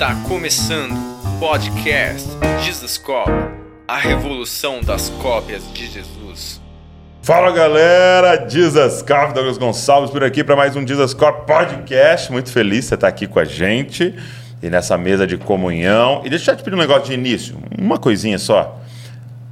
Está começando o podcast Jesus Cop, a revolução das cópias de Jesus. Fala galera, Jesus Cop, Douglas Gonçalves por aqui para mais um Jesus Cop Podcast. Muito feliz você estar aqui com a gente e nessa mesa de comunhão. E deixa eu te pedir um negócio de início, uma coisinha só.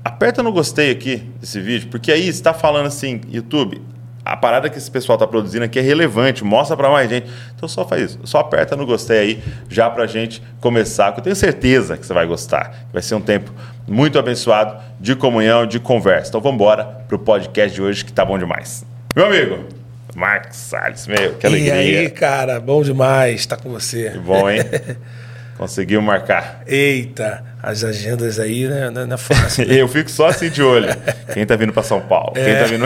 Aperta no gostei aqui desse vídeo, porque aí está falando assim, YouTube, a parada que esse pessoal está produzindo aqui é relevante, mostra para mais gente. Então só faz isso, só aperta no gostei aí já para a gente começar, que eu tenho certeza que você vai gostar. Vai ser um tempo muito abençoado de comunhão, de conversa. Então vamos embora para o podcast de hoje que tá bom demais. Meu amigo, Marcos Salles, meu, que alegria. E aí, cara, bom demais estar com você. Que bom, hein? Conseguiu marcar. Eita, as agendas aí, né? Não é fácil. Né? eu fico só assim de olho. Quem tá vindo para São Paulo? É. Quem tá vindo.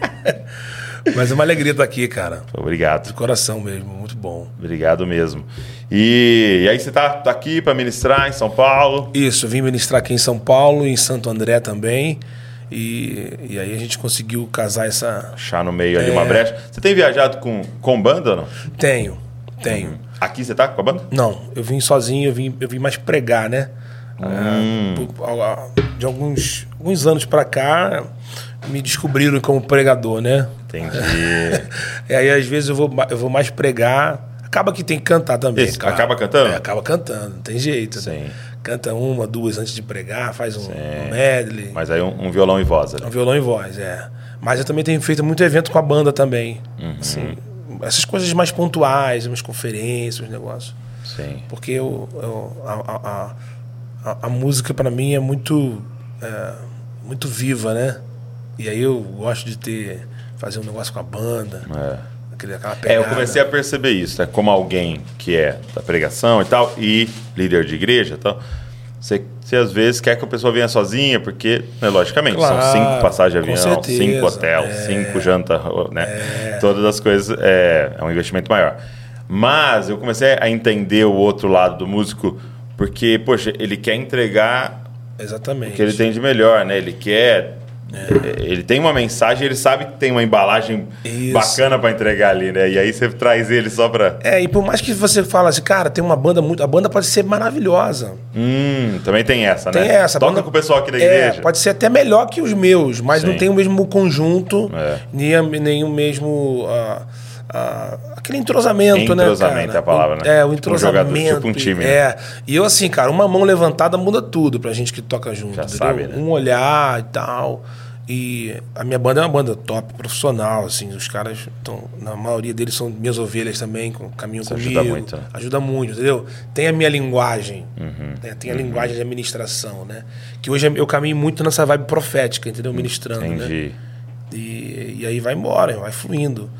Mas é uma alegria estar aqui, cara. Obrigado. De coração mesmo, muito bom. Obrigado mesmo. E, e aí você tá, tá aqui para ministrar em São Paulo? Isso, vim ministrar aqui em São Paulo, em Santo André também. E, e aí a gente conseguiu casar essa. Achar no meio é... ali uma é. brecha. Você tem viajado com, com banda ou não? Tenho, tenho. Uhum. Aqui você tá com a banda? Não, eu vim sozinho, eu vim, eu vim mais pregar, né? Hum. É, de alguns, alguns anos para cá, me descobriram como pregador, né? Entendi. e aí, às vezes, eu vou, eu vou mais pregar. Acaba que tem que cantar também. Acaba cantando? É, acaba cantando, não tem jeito. Né? Sim. Né? Canta uma, duas antes de pregar, faz um, um medley. Mas aí um, um, violão e voz. Um violão e voz, é. Mas eu também tenho feito muito evento com a banda também. Uhum. Assim, essas coisas mais pontuais, umas conferências, uns negócios. Sim. Porque eu, eu a, a, a, a, música para mim é muito, é, muito viva, né? E aí eu gosto de ter fazer um negócio com a banda. É. Aquele, é, eu comecei a perceber isso, né? Como alguém que é da pregação e tal, e líder de igreja e tal. Você, você às vezes quer que a pessoa venha sozinha, porque, né, logicamente, claro, são cinco passagens de avião, cinco hotel, é, cinco janta, né? É. Todas as coisas é, é um investimento maior. Mas eu comecei a entender o outro lado do músico, porque, poxa, ele quer entregar Exatamente. o que ele tem de melhor, né? Ele quer é. Ele tem uma mensagem, ele sabe que tem uma embalagem Isso. bacana para entregar ali, né? E aí você traz ele só para. É, e por mais que você fale assim, cara, tem uma banda muito. A banda pode ser maravilhosa. Hum, também tem essa, tem né? Tem essa. Toca banda... com o pessoal aqui da é, igreja. Pode ser até melhor que os meus, mas Sim. não tem o mesmo conjunto, é. nem, nem o mesmo. Uh, Uh, aquele entrosamento, entrosamento, né? Entrosamento é a palavada, né? É, o entrosamento. Um jogador, tipo um time. É. E eu, assim, cara, uma mão levantada muda tudo pra gente que toca junto. Já sabe, né? Um olhar e tal. E a minha banda é uma banda top, profissional, assim, os caras estão, na maioria deles são minhas ovelhas também, com, caminham Isso comigo. Ajuda muito, né? Ajuda muito, entendeu? Tem a minha linguagem, uhum, né? tem a uhum. linguagem de administração, né? Que hoje eu caminho muito nessa vibe profética, entendeu? Ministrando, Entendi. né? E, e aí vai embora, vai fluindo.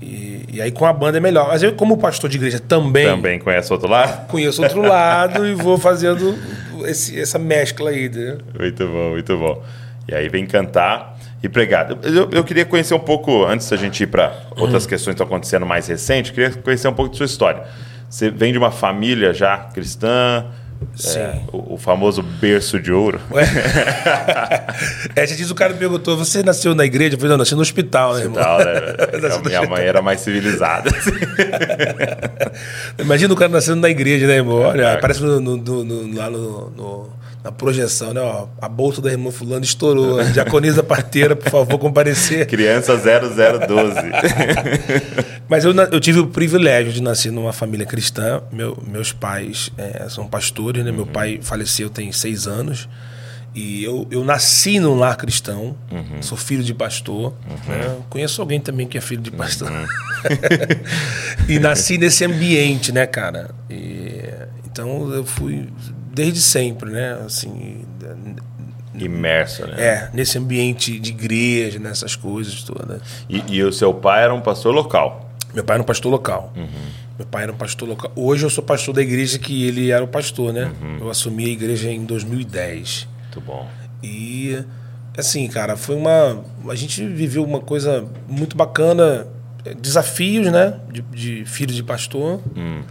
E, e, aí com a banda é melhor. Mas eu, como pastor de igreja também. Também conhece outro lado? Conheço outro lado e vou fazendo esse, essa mescla aí. Né? Muito bom, muito bom. E aí vem cantar e pregar. Eu, eu queria conhecer um pouco, antes da gente ir para outras uhum. questões que estão acontecendo mais recente, queria conhecer um pouco de sua história. Você vem de uma família já cristã, Sim. É, o, o, famoso berço de ouro. é, já diz o cara me perguntou: você nasceu na igreja? Eu falei, não, nasci no hospital, né, hospital, né? a minha mãe era mais civilizada. Imagina o cara nascendo na igreja, né, irmão? Olha, é, aparece no, no, no, lá no na projeção, né? Ó, a bolsa da irmã fulano estourou. Diaconisa parteira, por favor, comparecer. Criança 0012. Mas eu, eu tive o privilégio de nascer numa família cristã. Meu, meus pais é, são pastores, né? Uhum. Meu pai faleceu tem seis anos. E eu, eu nasci num lar cristão, uhum. sou filho de pastor. Uhum. Né? Conheço alguém também que é filho de pastor. Uhum. e nasci nesse ambiente, né, cara? E, então eu fui desde sempre, né? Assim, imerso, né? É, nesse ambiente de igreja, nessas coisas todas. E, e, o seu pai era um pastor local? Meu pai era um pastor local. Uhum. Meu pai era um pastor local. Hoje eu sou pastor da igreja que ele era o pastor, né? Uhum. Eu assumi a igreja em 2010. Muito bom. E assim, cara, foi uma. A gente viveu uma coisa muito bacana, desafios, né? De, de filho de pastor. Hum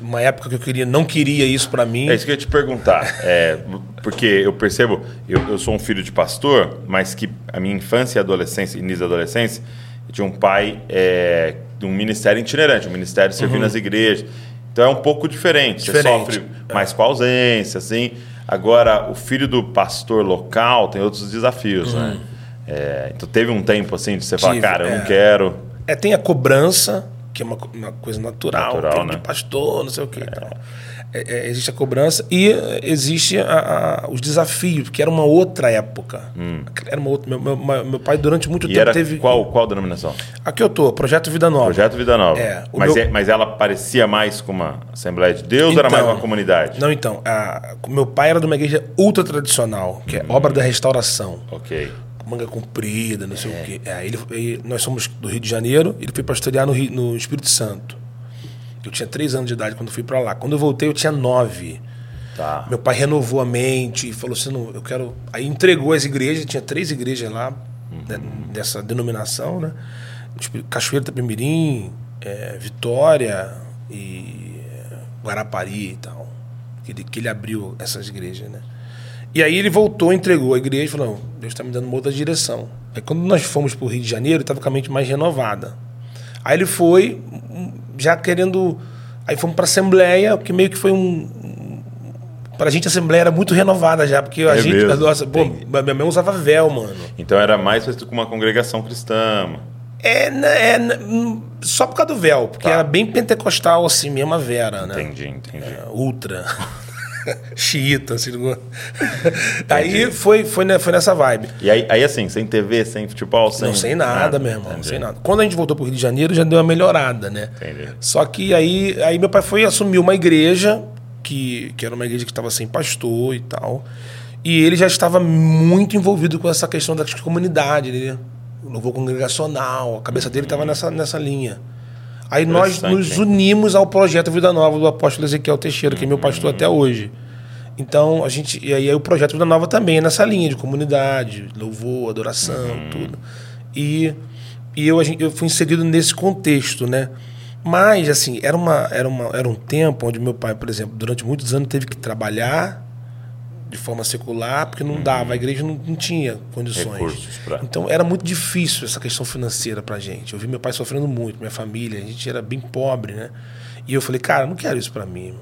uma época que eu queria, não queria isso para mim. É isso que eu ia te perguntar. É, porque eu percebo, eu, eu sou um filho de pastor, mas que a minha infância e adolescência, início da adolescência, eu tinha um pai é, de um ministério itinerante, um ministério servindo uhum. as igrejas. Então é um pouco diferente. Você Diferente. sofre mais com a ausência, assim. Agora, o filho do pastor local tem outros desafios, né? É, então teve um tempo assim de você falar, Tive, cara, eu é. não quero. É, tem a cobrança, que é uma, uma coisa natural, Natural, né? de pastor, não sei o que. É, é, existe a cobrança e é, existe a- a- os desafios, que era uma outra época. Era uma outra, meu, meu- meu- pai, durante muito Hum. E tempo, era teve. qual, qual denominação? Aqui eu tô, Projeto Vida Nova. Projeto Vida Nova. É, mas, meu- é- mas ela parecia mais com uma Assembleia de Deus ou era mais Então, uma comunidade? Não, então. a- meu pai era de uma igreja ultra tradicional, que é obra da restauração. Ok. Manga comprida, não É. sei o quê. Aí ele, aí nós somos do Rio de Janeiro, ele foi pastorear no, Rio- no Espírito Santo. Eu tinha três anos de idade quando fui para lá. Quando eu voltei, eu tinha nove. Tá. Meu pai renovou a mente e falou assim: não, eu quero. Aí entregou as igrejas, tinha três igrejas lá, né, dessa denominação, né? Cachoeira Tapimirim, é, Vitória e é, Guarapari e tal. Que ele, que ele abriu essas igrejas, né? E aí ele voltou, entregou a igreja e falou: não, Deus está me dando uma outra direção. Aí quando nós fomos para o Rio de Janeiro, ele estava com a mente mais renovada. Aí ele foi já querendo. Aí fomos para a Assembleia, que meio que foi um. Pra gente a Assembleia era muito renovada já, porque a É gente. mesmo? Nossa, pô, minha mãe usava véu, mano. Então era mais parecido com uma congregação cristã. É, né, é né, hum, só por causa do véu, porque Tá. era bem pentecostal assim mesmo a Vera, né? Entendi, entendi. É, ultra. Xiita, assim. Aí foi, foi, ne- foi nessa vibe. E aí, aí assim, sem TV, sem futebol, sem. Não sei nada, Ah, meu irmão, não entendi. sei nada. Quando a gente voltou pro Rio de Janeiro, já deu uma melhorada, né? Entendi. Só que aí, aí meu pai foi assumir uma igreja, que, que era uma igreja que estava sem pastor e tal. E ele já estava muito envolvido com essa questão da comunidade, né? O louvor congregacional, a cabeça dele estava nessa, nessa linha. Aí nós nos unimos ao projeto Vida Nova do apóstolo Ezequiel Teixeira, que é meu pastor até hoje. Então, a gente. E aí o projeto Vida Nova também é nessa linha de comunidade, louvor, adoração, tudo. E, e eu, eu fui inserido nesse contexto, né? Mas, assim, era, uma, era, uma, era um tempo onde meu pai, por exemplo, durante muitos anos teve que trabalhar de forma secular, porque não dava, a igreja não, não tinha condições. Pra- Então era muito difícil essa questão financeira pra gente. Eu vi meu pai sofrendo muito, minha família, a gente era bem pobre, né? E eu falei, cara, não quero isso pra mim.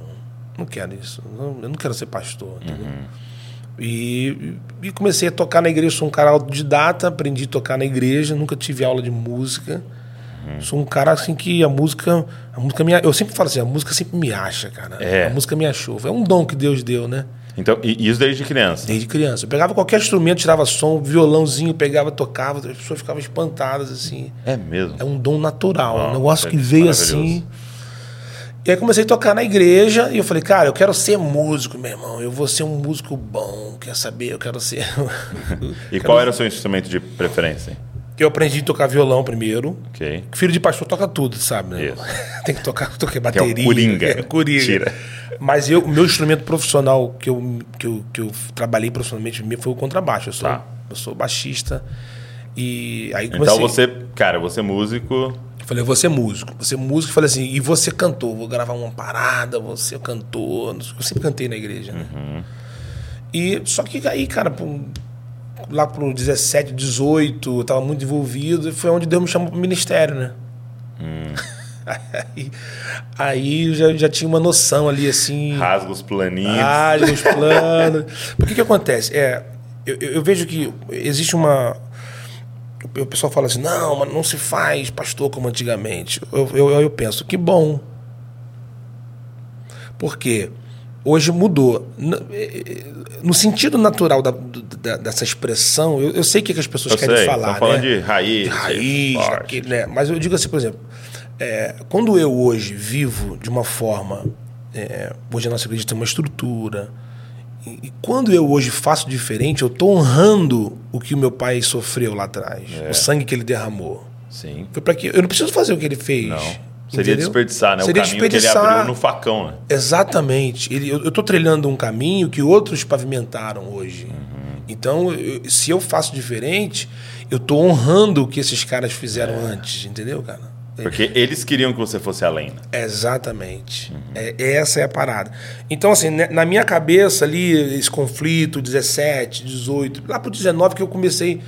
Não quero isso. Eu não quero ser pastor. entendeu? E, e comecei a tocar na igreja. Sou um cara autodidata, aprendi a tocar na igreja, nunca tive aula de música. Sou um cara assim que a música. A música me, eu sempre falo assim, a música sempre me acha, cara. É. A música me achou. É um dom que Deus deu, né? Então, e isso desde criança. Desde criança. Eu pegava qualquer instrumento, tirava som, violãozinho, pegava, tocava, as pessoas ficavam espantadas, assim. É mesmo. É um dom natural, Ah, um negócio que é veio assim. E aí comecei a tocar na igreja e eu falei, cara, eu quero ser músico, meu irmão. Eu vou ser um músico bom, quer saber? Eu quero ser. E qual era o seu instrumento de preferência? Eu aprendi a tocar violão primeiro. Ok. Filho de pastor toca tudo, sabe? Né? Tem que tocar, toquei é o bateria. coringa. É, coringa. Tira. Mas eu, o meu instrumento profissional que eu, que eu, que eu trabalhei profissionalmente foi o contrabaixo. Eu sou, Tá. eu sou baixista. E aí comecei. Então você, cara, você é músico. Eu falei, vou ser músico. Vou ser músico. Falei assim, e você cantor. Vou gravar uma parada, vou ser cantor. Eu sempre cantei na igreja, né? Uhum. E só que aí, cara, lá pro 17, 18, eu tava muito envolvido. E foi onde Deus me chamou pro ministério, né? Hum. aí aí eu já, já tinha uma noção ali, assim. Rasga os planinhos. Ah, os planos. Por que que acontece? É, eu, eu- eu vejo que existe uma. O pessoal fala assim, não, mas não se faz pastor como antigamente. Eu, eu, eu penso, que bom. Porque hoje mudou. No sentido natural da- da- dessa expressão, eu, eu sei o que, que as pessoas Eu querem sei, falar. estão falando né? de raiz, De raiz, né? Mas eu digo assim, por exemplo, é, quando eu hoje vivo de uma forma. é, hoje a nossa igreja tem uma estrutura. E, e quando eu hoje faço diferente, eu estou honrando o que o meu pai sofreu lá atrás, É. o sangue que ele derramou. Sim. Foi para que eu não preciso fazer o que ele fez. Não. Seria entendeu? desperdiçar, né? Seria o caminho que ele desperdiçar. abriu no facão, né? Exatamente. Ele, eu estou trilhando um caminho que outros pavimentaram hoje. Uhum. Então, eu- se eu faço diferente, eu estou honrando o que esses caras fizeram É. antes, entendeu, cara? Porque eles queriam que você fosse além. Né? Exatamente. É, essa é a parada. Então, assim, né, na minha cabeça ali, esse conflito, 17, 18, lá pro 19 que eu comecei.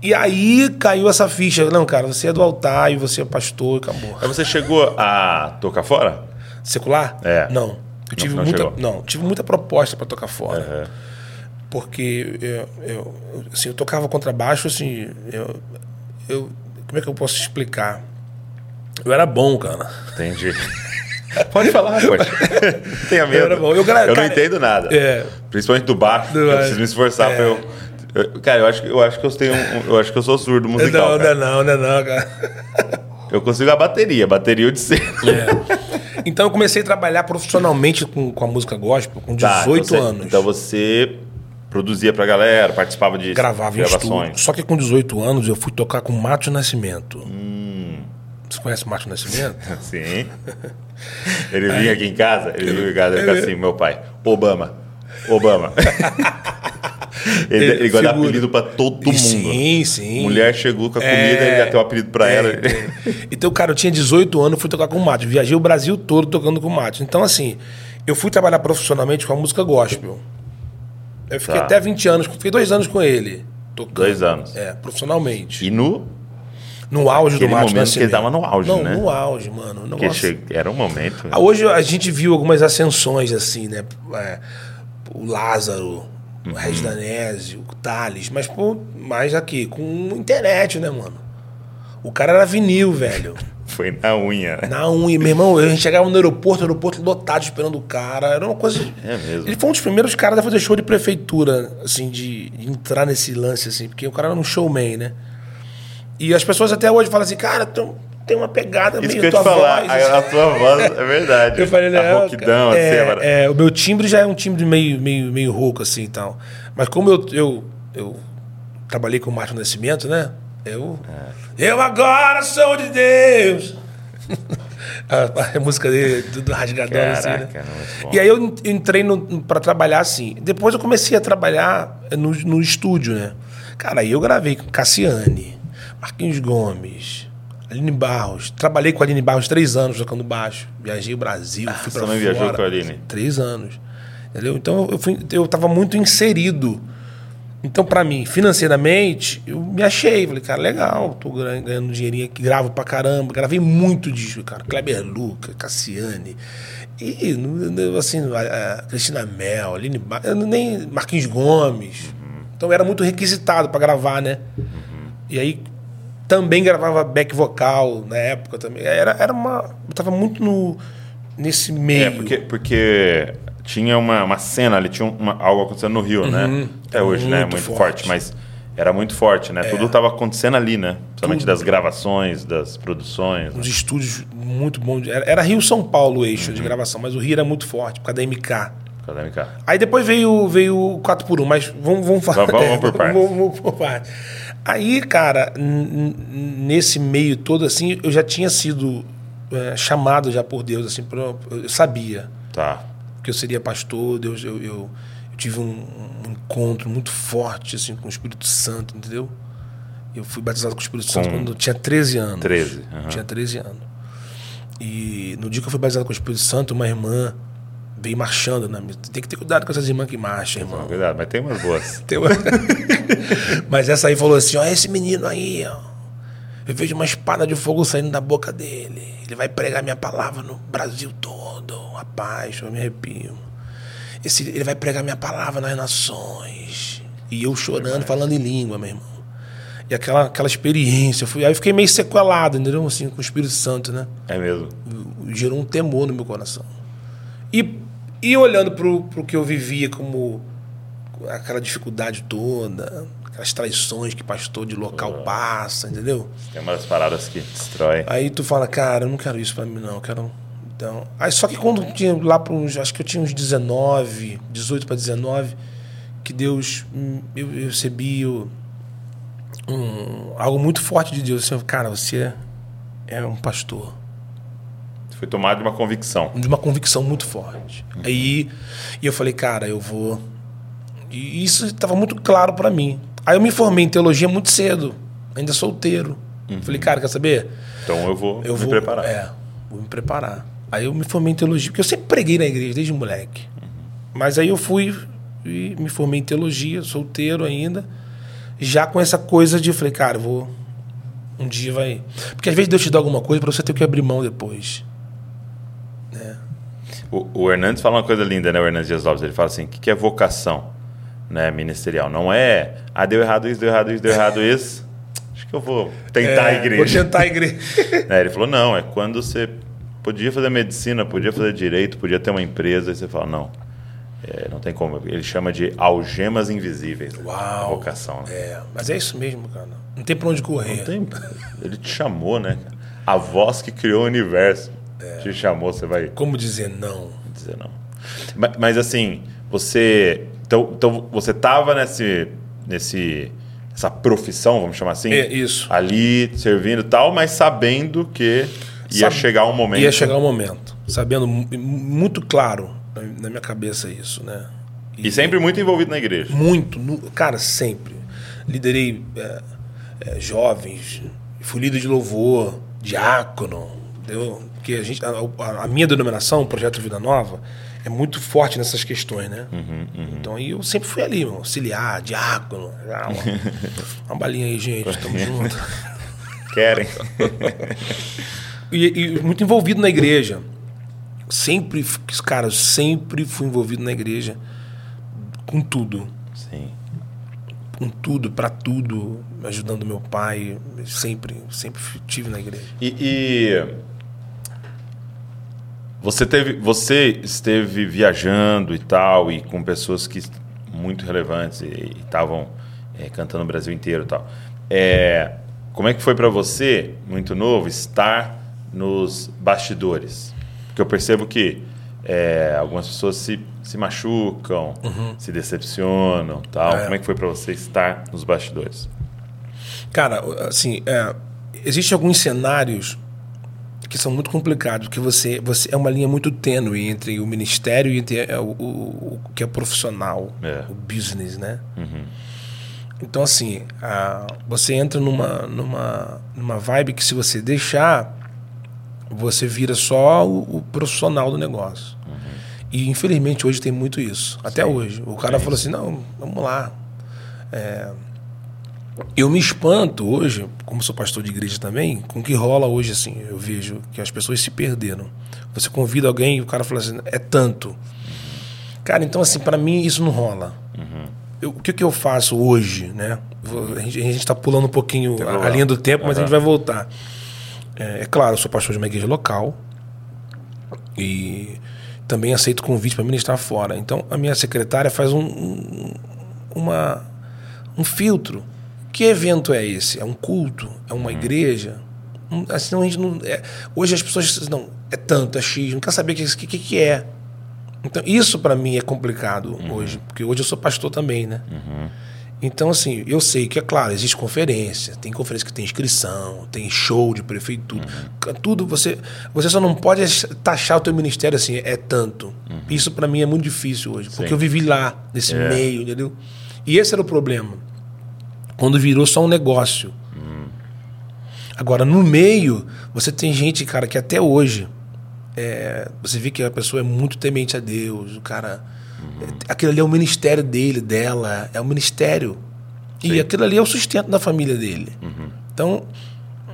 E aí caiu essa ficha. Não, cara, você é do altar e você é pastor acabou. Aí você chegou a tocar fora? Secular? É. Não. Eu tive não muita, chegou. não, tive muita proposta para tocar fora. Aham. Porque eu, eu, assim, eu tocava contrabaixo, assim, eu, eu. Como é que eu posso explicar? Eu era bom, cara. Entendi. Pode falar, pode. Não tenha medo. Eu era bom. Eu gra- não cara, entendo nada. é. Principalmente do baixo. Do eu preciso me esforçar É. pra eu. Eu- Cara, eu acho, que- eu acho que eu tenho. um- eu acho que eu sou surdo musical. não, não, cara. é não, não, é não, cara. Eu consigo a bateria, bateria eu de ser. É. Então eu comecei a trabalhar profissionalmente com, com a música gospel com 18 Tá, então você- anos. Então você produzia pra galera, participava de Gravava gravações. Só que com 18 anos eu fui tocar com Márcio Nascimento. Hum. Você conhece o Márcio Nascimento? Sim. Ele vinha aqui em casa, ele vinha em casa e ficava assim, meu pai, Obama, Obama. ele, Ele ele guarda apelido pra todo mundo. Sim, sim. Mulher chegou com a comida, É, ele já tem um apelido pra é, ela. é. Então, cara, eu tinha 18 anos, fui tocar com o Márcio. Viajei o Brasil todo tocando com o Márcio. Então, assim, eu fui trabalhar profissionalmente com a música gospel. Eu fiquei Tá. até 20 anos, fiquei dois anos com ele. Tocando. Dois anos. É, profissionalmente. E no. No auge do Aquele Márcio momento que ele Nascimento. tava no auge, Não, né? no auge, mano. O Que negócio- che... Era um momento. Ah, Hoje a gente viu algumas ascensões, assim, né? É, o Lázaro, o Regis Danese, o Thales, mas, pô, mais aqui, com internet, né, mano? O cara era vinil, velho. Foi na unha, né? Na unha, meu irmão, a gente chegava no aeroporto, aeroporto lotado esperando o cara. Era uma coisa. É mesmo. Ele foi um dos primeiros caras a fazer show de prefeitura, assim, de, de entrar nesse lance, assim, porque o cara era um showman, né? E as pessoas até hoje falam assim, cara, tu tem uma pegada Isso meio que eu ia te tua falar, voz, a, assim. a tua voz é verdade. Eu falei, a não, rouquidão, assim, é, agora. é, o meu timbre já é um timbre meio, meio, meio rouco, assim e tal. Mas como eu, eu, eu trabalhei com o Márcio Nascimento, né? Eu. É. Eu agora sou de Deus! a, a música dele, tudo rasgadão assim, né? Caraca, muito bom. E aí eu en- entrei pra trabalhar assim. Depois eu comecei a trabalhar no, no estúdio, né? Cara, aí eu gravei com Cassiane, Marquinhos Gomes, Aline Barros. Trabalhei com a Aline Barros três anos tocando baixo. Viajei o Brasil, fui você também fora. viajou com a Aline? Três anos. Entendeu? Então eu, fui, eu tava muito inserido. Então, pra mim, financeiramente, eu me achei. Falei, cara, legal, tô ganhando dinheirinho aqui, gravo pra caramba. Gravei muito disco, cara. Kleber Luca, Cassiane. E, assim, a, a Cristina Mel, Aline eu nem Marquinhos Gomes. Então, era muito requisitado pra gravar, né? E aí, também gravava back vocal na época também. Era, era uma... Eu tava muito no, nesse meio. É, porque, porque tinha uma, uma cena ali, tinha uma, algo acontecendo no Rio, né? Até hoje, né? Uhum. Muito Muito forte. forte. É. mas era muito forte, né? Tudo tava acontecendo ali, né? Principalmente Tudo. das gravações, das produções. né? uns estúdios muito bons. Era, era Rio-São Paulo o eixo Uhum. de gravação, mas o Rio era muito forte, por causa da MK. Aí depois veio, veio o 4x1, mas vamos, vamos falar. Vamos- vamos por partes. Vamos, vamos por partes. Aí, cara, nesse meio todo, assim, eu já tinha sido é, chamado já por Deus, assim, pra- eu sabia Tá. que eu seria pastor, Deus, eu, eu, eu tive um, um encontro muito forte, assim, com o Espírito Santo, entendeu? Eu fui batizado com o Espírito Santo Com quando eu tinha 13 anos. 13, aham. Tinha 13 anos. E no dia que eu fui batizado com o Espírito Santo, uma irmã veio marchando mesa. Tem que ter cuidado com essas irmãs que marcham, irmão. Cuidado, mas tem umas boas. Tem uma- Mas essa aí falou assim: ó, esse menino aí, ó. Eu vejo uma espada de fogo saindo da boca dele. Ele vai pregar minha palavra no Brasil todo. Rapaz, eu me arrepio. Esse, ele vai pregar minha palavra nas nações. E eu chorando, falando em língua, meu irmão. E aquela, aquela experiência. Eu fui, aí eu fiquei meio sequelado, entendeu? Assim, com o Espírito Santo, né? É mesmo. gerou um temor no meu coração. E, e olhando pro, pro que eu vivia como aquela dificuldade toda, aquelas traições que pastor de local passa, entendeu? Tem umas paradas que destrói. Aí tu fala, cara, eu não quero isso pra mim, não, eu quero. Então, aí só que quando eu tinha lá para uns, acho que eu tinha uns 19, 18 para 19, que Deus, eu, eu recebi o- um, algo muito forte de Deus. Assim, cara, você é um pastor Foi tomado de uma convicção. de uma convicção muito forte. Aí e eu falei, cara, eu vou. E isso estava muito claro para mim. Aí eu me formei em teologia muito cedo, ainda solteiro. Falei, cara, quer saber? Então eu vou Eu me vou preparar. É, vou me preparar. Aí eu me formei em teologia, porque eu sempre preguei na igreja desde moleque. Mas aí eu fui e me formei em teologia, solteiro ainda, já com essa coisa de, falei, cara, eu vou um dia vai, porque às vezes Deus te dá alguma coisa para você ter que abrir mão depois. O, o Hernandes fala uma coisa linda, né? O Hernandes Dias Lopes. Ele fala assim: o que, que é vocação né, ministerial? Não é, ah, deu errado isso, deu errado isso, deu errado isso. Acho que eu vou tentar a É, igreja. Vou tentar a igreja. Né, ele falou: não, é quando você podia fazer medicina, podia fazer direito, podia ter uma empresa, e você fala: não, é, não tem como. Ele chama de algemas invisíveis. né, Uau. A vocação. Né? É, mas é isso mesmo, cara. Não tem pra onde correr. Não tem- ele te chamou, né? A voz que criou o universo É. te chamou, você vai Como dizer não? dizer não. Mas, mas, assim, você. Então, então você tava nesse. nesse essa profissão, vamos chamar assim? É, isso. Ali servindo e tal, mas sabendo que ia Sabe- chegar um momento. Ia chegar um momento, sabendo mu- muito claro na minha cabeça isso, né? E sempre muito envolvido na igreja. Muito, cara, sempre. Liderei é, é, jovens, fui líder de louvor, diácono, entendeu? Porque a, gente, a, a- minha denominação, o Projeto Vida Nova, é muito forte nessas questões, né? Então aí eu sempre fui ali, auxiliar, diácono. ah, uma, uma balinha aí, gente, tamo junto. Querem. E, e muito envolvido na igreja. Sempre, cara, sempre fui envolvido na igreja com tudo. Sim. Com tudo, pra tudo, ajudando meu pai. Sempre, sempre tive na igreja. E, e você teve, você esteve viajando e tal e com pessoas que muito relevantes e estavam é, cantando no Brasil inteiro e tal. É, como é que foi para você, muito novo, estar nos bastidores? Porque eu percebo que é, algumas pessoas se, se machucam, se decepcionam, tal. É. Como é que foi para você estar nos bastidores? Cara, assim, é, existem alguns cenários que são muito complicados, porque você, você é uma linha muito tênue entre o ministério e entre é, o, o- o que é profissional, É. o business, né? Então, assim, a- você entra numa, numa, numa vibe que se você deixar, você vira só o, o profissional do negócio. E infelizmente hoje tem muito isso. Até Sim. hoje. O cara falou assim, não, vamos lá. Eu me espanto hoje, como sou pastor de igreja também, com o que rola hoje, assim. Eu vejo que as pessoas se perderam. Você convida alguém e o cara fala assim, é tanto. Cara, então assim, para mim isso não rola. Eu- o que, que eu faço hoje, né? A gente, a gente tá pulando um pouquinho a, a linha do tempo, mas a gente vai voltar. É, é claro, eu sou pastor de uma igreja local e também aceito convite para ministrar fora. Então, a minha secretária faz um, um- uma, um filtro. Que evento é esse? É um culto? É uma igreja? Hum, Assim, não, a gente não, é- hoje as pessoas dizem, não, é tanto, é X, não quer saber o que, que, que, que é. Então, isso para mim é complicado hoje, porque hoje eu sou pastor também, né? Então, assim, eu sei que, é claro, existe conferência, tem conferência que tem inscrição, tem show de prefeitura, tudo. Você, você só não pode taxar o teu ministério assim, é tanto. Isso para mim é muito difícil hoje, porque Sim. eu vivi lá, nesse É. meio, entendeu? E esse era o problema. Quando virou só um negócio. Agora, no meio, você tem gente, cara, que até hoje é, você vê que a pessoa é muito temente a Deus, o cara. é- aquilo ali é o ministério dele, dela, é o ministério. E aquilo ali é o sustento da família dele. Então,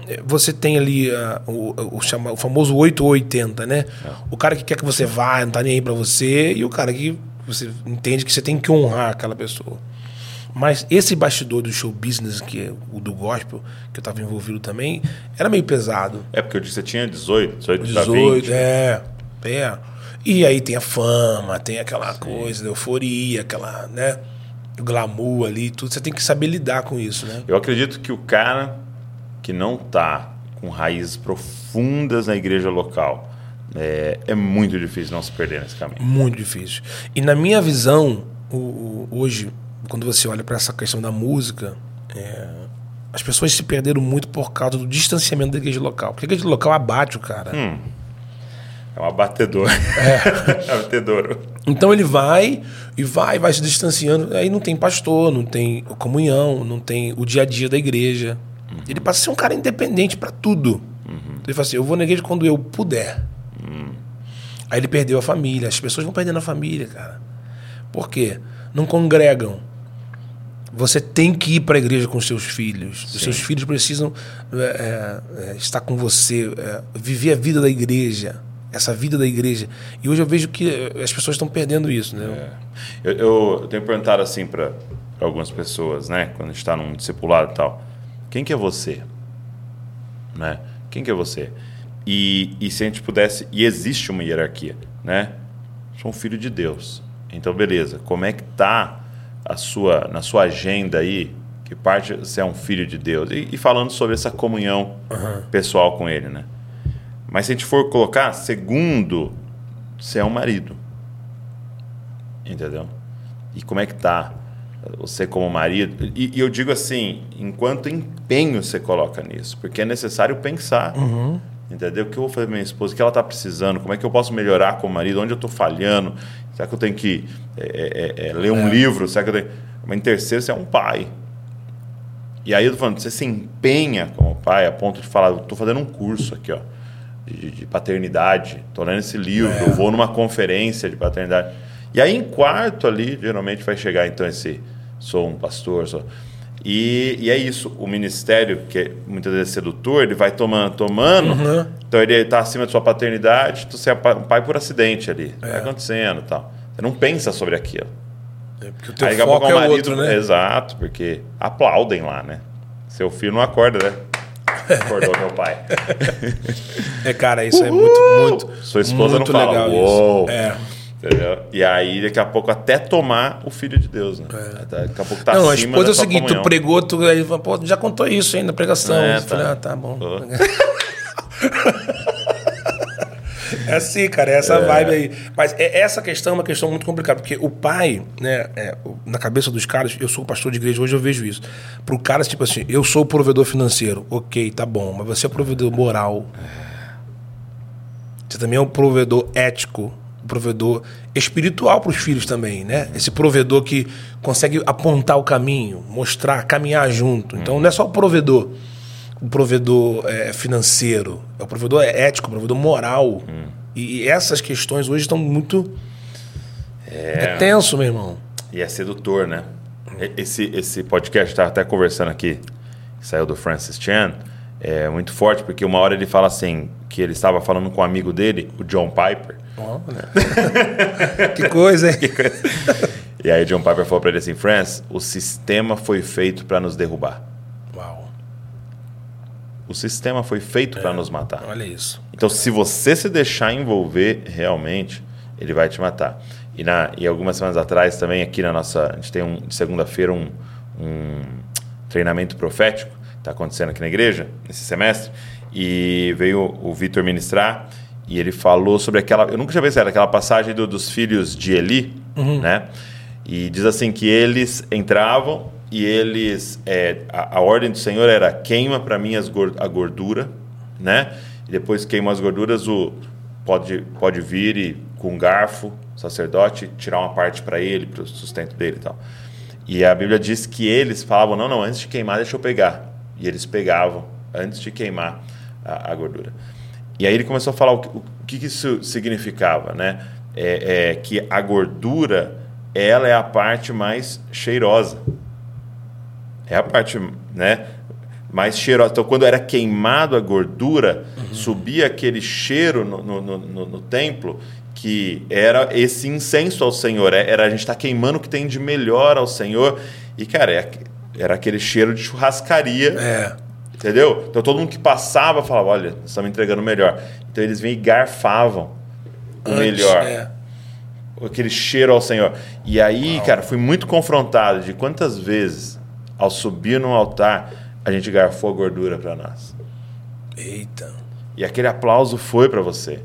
é, você tem ali ah, o, o, chama- o famoso 8 ou 80, né? O cara que quer que você vá, não tá nem aí pra você, e o cara que você entende que você tem que honrar aquela pessoa. Mas esse bastidor do show business, que é o do gospel, que eu estava envolvido também, era meio pesado. É porque eu disse que você tinha 18, 18, pra 18, 20. é, é. E aí tem a fama, tem aquela coisa da euforia, aquela, né? O glamour ali, tudo. Você tem que saber lidar com isso, né? Eu acredito que o cara que não tá com raízes profundas na igreja local é, é muito difícil não se perder nesse caminho. Muito difícil. E na minha visão, o- o- hoje, quando você olha para essa questão da música, é, as pessoas se perderam muito por causa do distanciamento da igreja local. Porque a igreja local abate o cara. É um abatedor. É. abatedor. Então ele vai e vai, vai se distanciando. Aí não tem pastor, não tem comunhão, não tem o dia a dia da igreja. Ele passa a ser um cara independente para tudo. Ele fala assim: eu vou na igreja quando eu puder. Aí ele perdeu a família. As pessoas vão perdendo a família, cara. Por quê? Não congregam. Você tem que ir para a igreja com seus filhos. Os seus filhos precisam é, é, é, estar com você, é, viver a vida da igreja. essa vida da igreja. E hoje eu vejo que as pessoas estão perdendo isso, né? É. Eu, eu, tenho perguntado assim para algumas pessoas, né? Quando está num discipulado e tal. Quem que é você? Né? Quem que é você? E, e se a gente pudesse... E existe uma hierarquia, né? Sou um filho de Deus. Então, beleza. Como é que tá a sua, na sua agenda aí que parte você é um filho de Deus e, e falando sobre essa comunhão uhum. pessoal com Ele, né? Mas se a gente for colocar, segundo, você é um marido, entendeu? E como é que tá você como marido? E, e eu digo assim, enquanto empenho você coloca nisso, porque é necessário pensar. Uhum. Entendeu? O que eu vou fazer com minha esposa? O que ela está precisando? Como é que eu posso melhorar como marido? Onde eu estou falhando? Será que eu tenho que é, é, é, ler um é. livro? Será que eu tenho... Mas em terceiro, você é um pai. E aí eu tô falando, você se empenha como pai a ponto de falar, eu tô fazendo um curso aqui, ó, de, de paternidade, tô lendo esse livro, é. eu vou numa conferência de paternidade. E aí em quarto ali, geralmente vai chegar então esse, sou um pastor, sou... E, e é isso, o ministério, que é muitas vezes sedutor, ele vai tomando, tomando, uhum. então ele está acima de sua paternidade, tu você é um pai por acidente ali, é. vai acontecendo tal. Você não pensa sobre aquilo. É porque o teu Aí, foco é o marido, outro, né? Exato, porque aplaudem lá, né? Seu filho não acorda, né? Acordou meu pai. É, cara, isso Uhul! é muito, muito. Sua esposa muito não fala, legal Uou! Isso. É. Entendeu? E aí, daqui a pouco, até tomar o filho de Deus, né? É. Daqui a pouco tá Não, a esposa é o seguinte, comunhão. tu pregou, tu aí, pô, já contou isso aí na pregação. É, eu falei, tá. ah, tá bom. É assim, cara, é essa É. vibe aí. Mas é- essa questão é uma questão muito complicada, porque o pai, né, é, na cabeça dos caras, eu sou pastor de igreja, hoje eu vejo isso. Pro cara, tipo assim, eu sou o provedor financeiro, ok, tá bom, mas você é o provedor moral. Você também é um provedor ético, provedor espiritual para os filhos também, né? Esse provedor que consegue apontar o caminho, mostrar, caminhar junto. Então não é só o provedor, o provedor é, financeiro, é o provedor ético, o provedor moral. E, e essas questões hoje estão muito é tenso, meu irmão. E é sedutor, né? Esse, esse podcast, estava até conversando aqui, que saiu do Francis Chan, é muito forte, porque uma hora ele fala assim, que ele estava falando com um amigo dele, o John Piper, que coisa, hein? e aí John Piper falou para ele assim, Francis, o sistema foi feito para nos derrubar. Uau, O sistema foi feito para nos matar. olha isso. Então, se você se deixar envolver, realmente, ele vai te matar. E, na, e algumas semanas atrás, também, aqui na nossa. A gente tem um, de segunda-feira um, um treinamento profético, está acontecendo aqui na igreja, nesse semestre. E veio o Vitor ministrar e ele falou sobre aquela. Eu nunca tinha visto aquela passagem do- dos filhos de Eli, né? E diz assim que eles entravam e eles. é, a, a ordem do Senhor era queima para mim as a gordura, né? E depois queima as gorduras, o pode, pode vir e com um garfo, sacerdote, tirar uma parte para ele, para o sustento dele e tal. E a Bíblia diz que eles falavam: não, não, antes de queimar, deixa eu pegar. E eles pegavam antes de queimar a, a gordura. E aí ele começou a falar o que, o que isso significava, né? É, é que a gordura, ela é a parte mais cheirosa. É a parte, né? Mais cheirosa. Então, quando era queimado a gordura, subia aquele cheiro no, no, no- no- templo que era esse incenso ao Senhor. É- Era a gente estar queimando o que tem de melhor ao Senhor. E, cara, é era aquele cheiro de churrascaria. É. Entendeu? Então todo mundo que passava falava: olha, estamos entregando o melhor. Então eles vinham e garfavam o Antes, melhor. é. Aquele cheiro ao Senhor. E aí, cara, fui muito confrontado de quantas vezes, ao subir no altar, a gente garfou a gordura para nós. Eita. E aquele aplauso foi para você.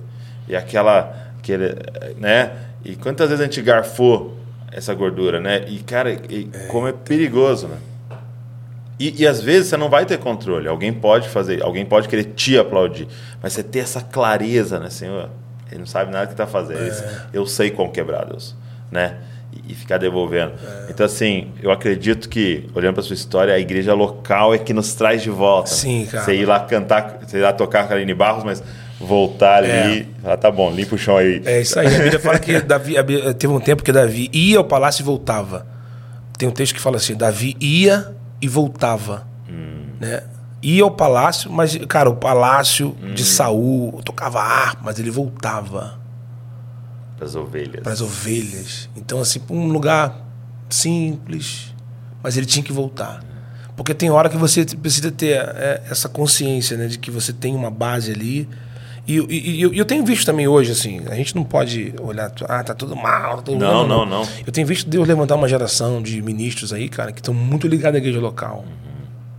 E aquela. Aquele, né? E quantas vezes a gente garfou essa gordura, né? E, cara, e como é perigoso, né? E, e às vezes você não vai ter controle. Alguém pode fazer, alguém pode querer te aplaudir. Mas você ter essa clareza, né, Senhor? Ele não sabe nada que está fazendo. Isso, Eu sei quão quebrado eu sou, né? E, e ficar devolvendo. Então, assim, eu acredito que, olhando para sua história, a igreja local é que nos traz de volta. Sim, cara. Você ir lá cantar, você ir lá tocar com a Aline Barros, mas voltar ali, falar, tá bom, limpa o chão aí. É isso aí. A Bíblia fala que Davi, teve um tempo que Davi ia ao palácio e voltava. Tem um texto que fala assim: Davi ia e voltava. Né? ia ao palácio, mas, cara, o palácio de Saul tocava harpa, mas ele voltava Das ovelhas. para as ovelhas. Então, assim, um lugar simples, mas ele tinha que voltar. Porque tem hora que você precisa ter é, essa consciência, né, de que você tem uma base ali. E, e- e eu, tenho visto também hoje, assim, a gente não pode olhar, ah, tá tudo mal, tá tudo Não, não, não. Eu tenho visto Deus levantar uma geração de ministros aí, cara, que estão muito ligados à igreja local.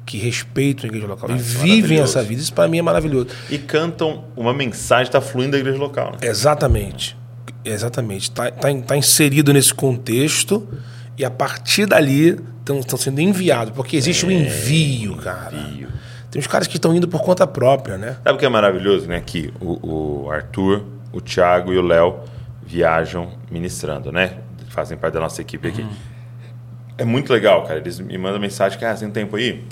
Que respeitam a igreja local. e Uhum. Ah, isso é vivem essa vida. Isso para mim é maravilhoso. E cantam uma mensagem que tá fluindo da igreja local, né? Exatamente. Exatamente. Está tá, tá inserido nesse contexto e a partir dali estão sendo enviados. Porque existe um envio, cara. Envio. Tem uns caras que estão indo por conta própria, né? Sabe o que é maravilhoso, né? Que o, o Arthur, o Thiago e o Léo viajam ministrando, né? Fazem parte da nossa equipe aqui. É muito legal, cara. Eles me mandam mensagem que, ah, tem um tempo aí?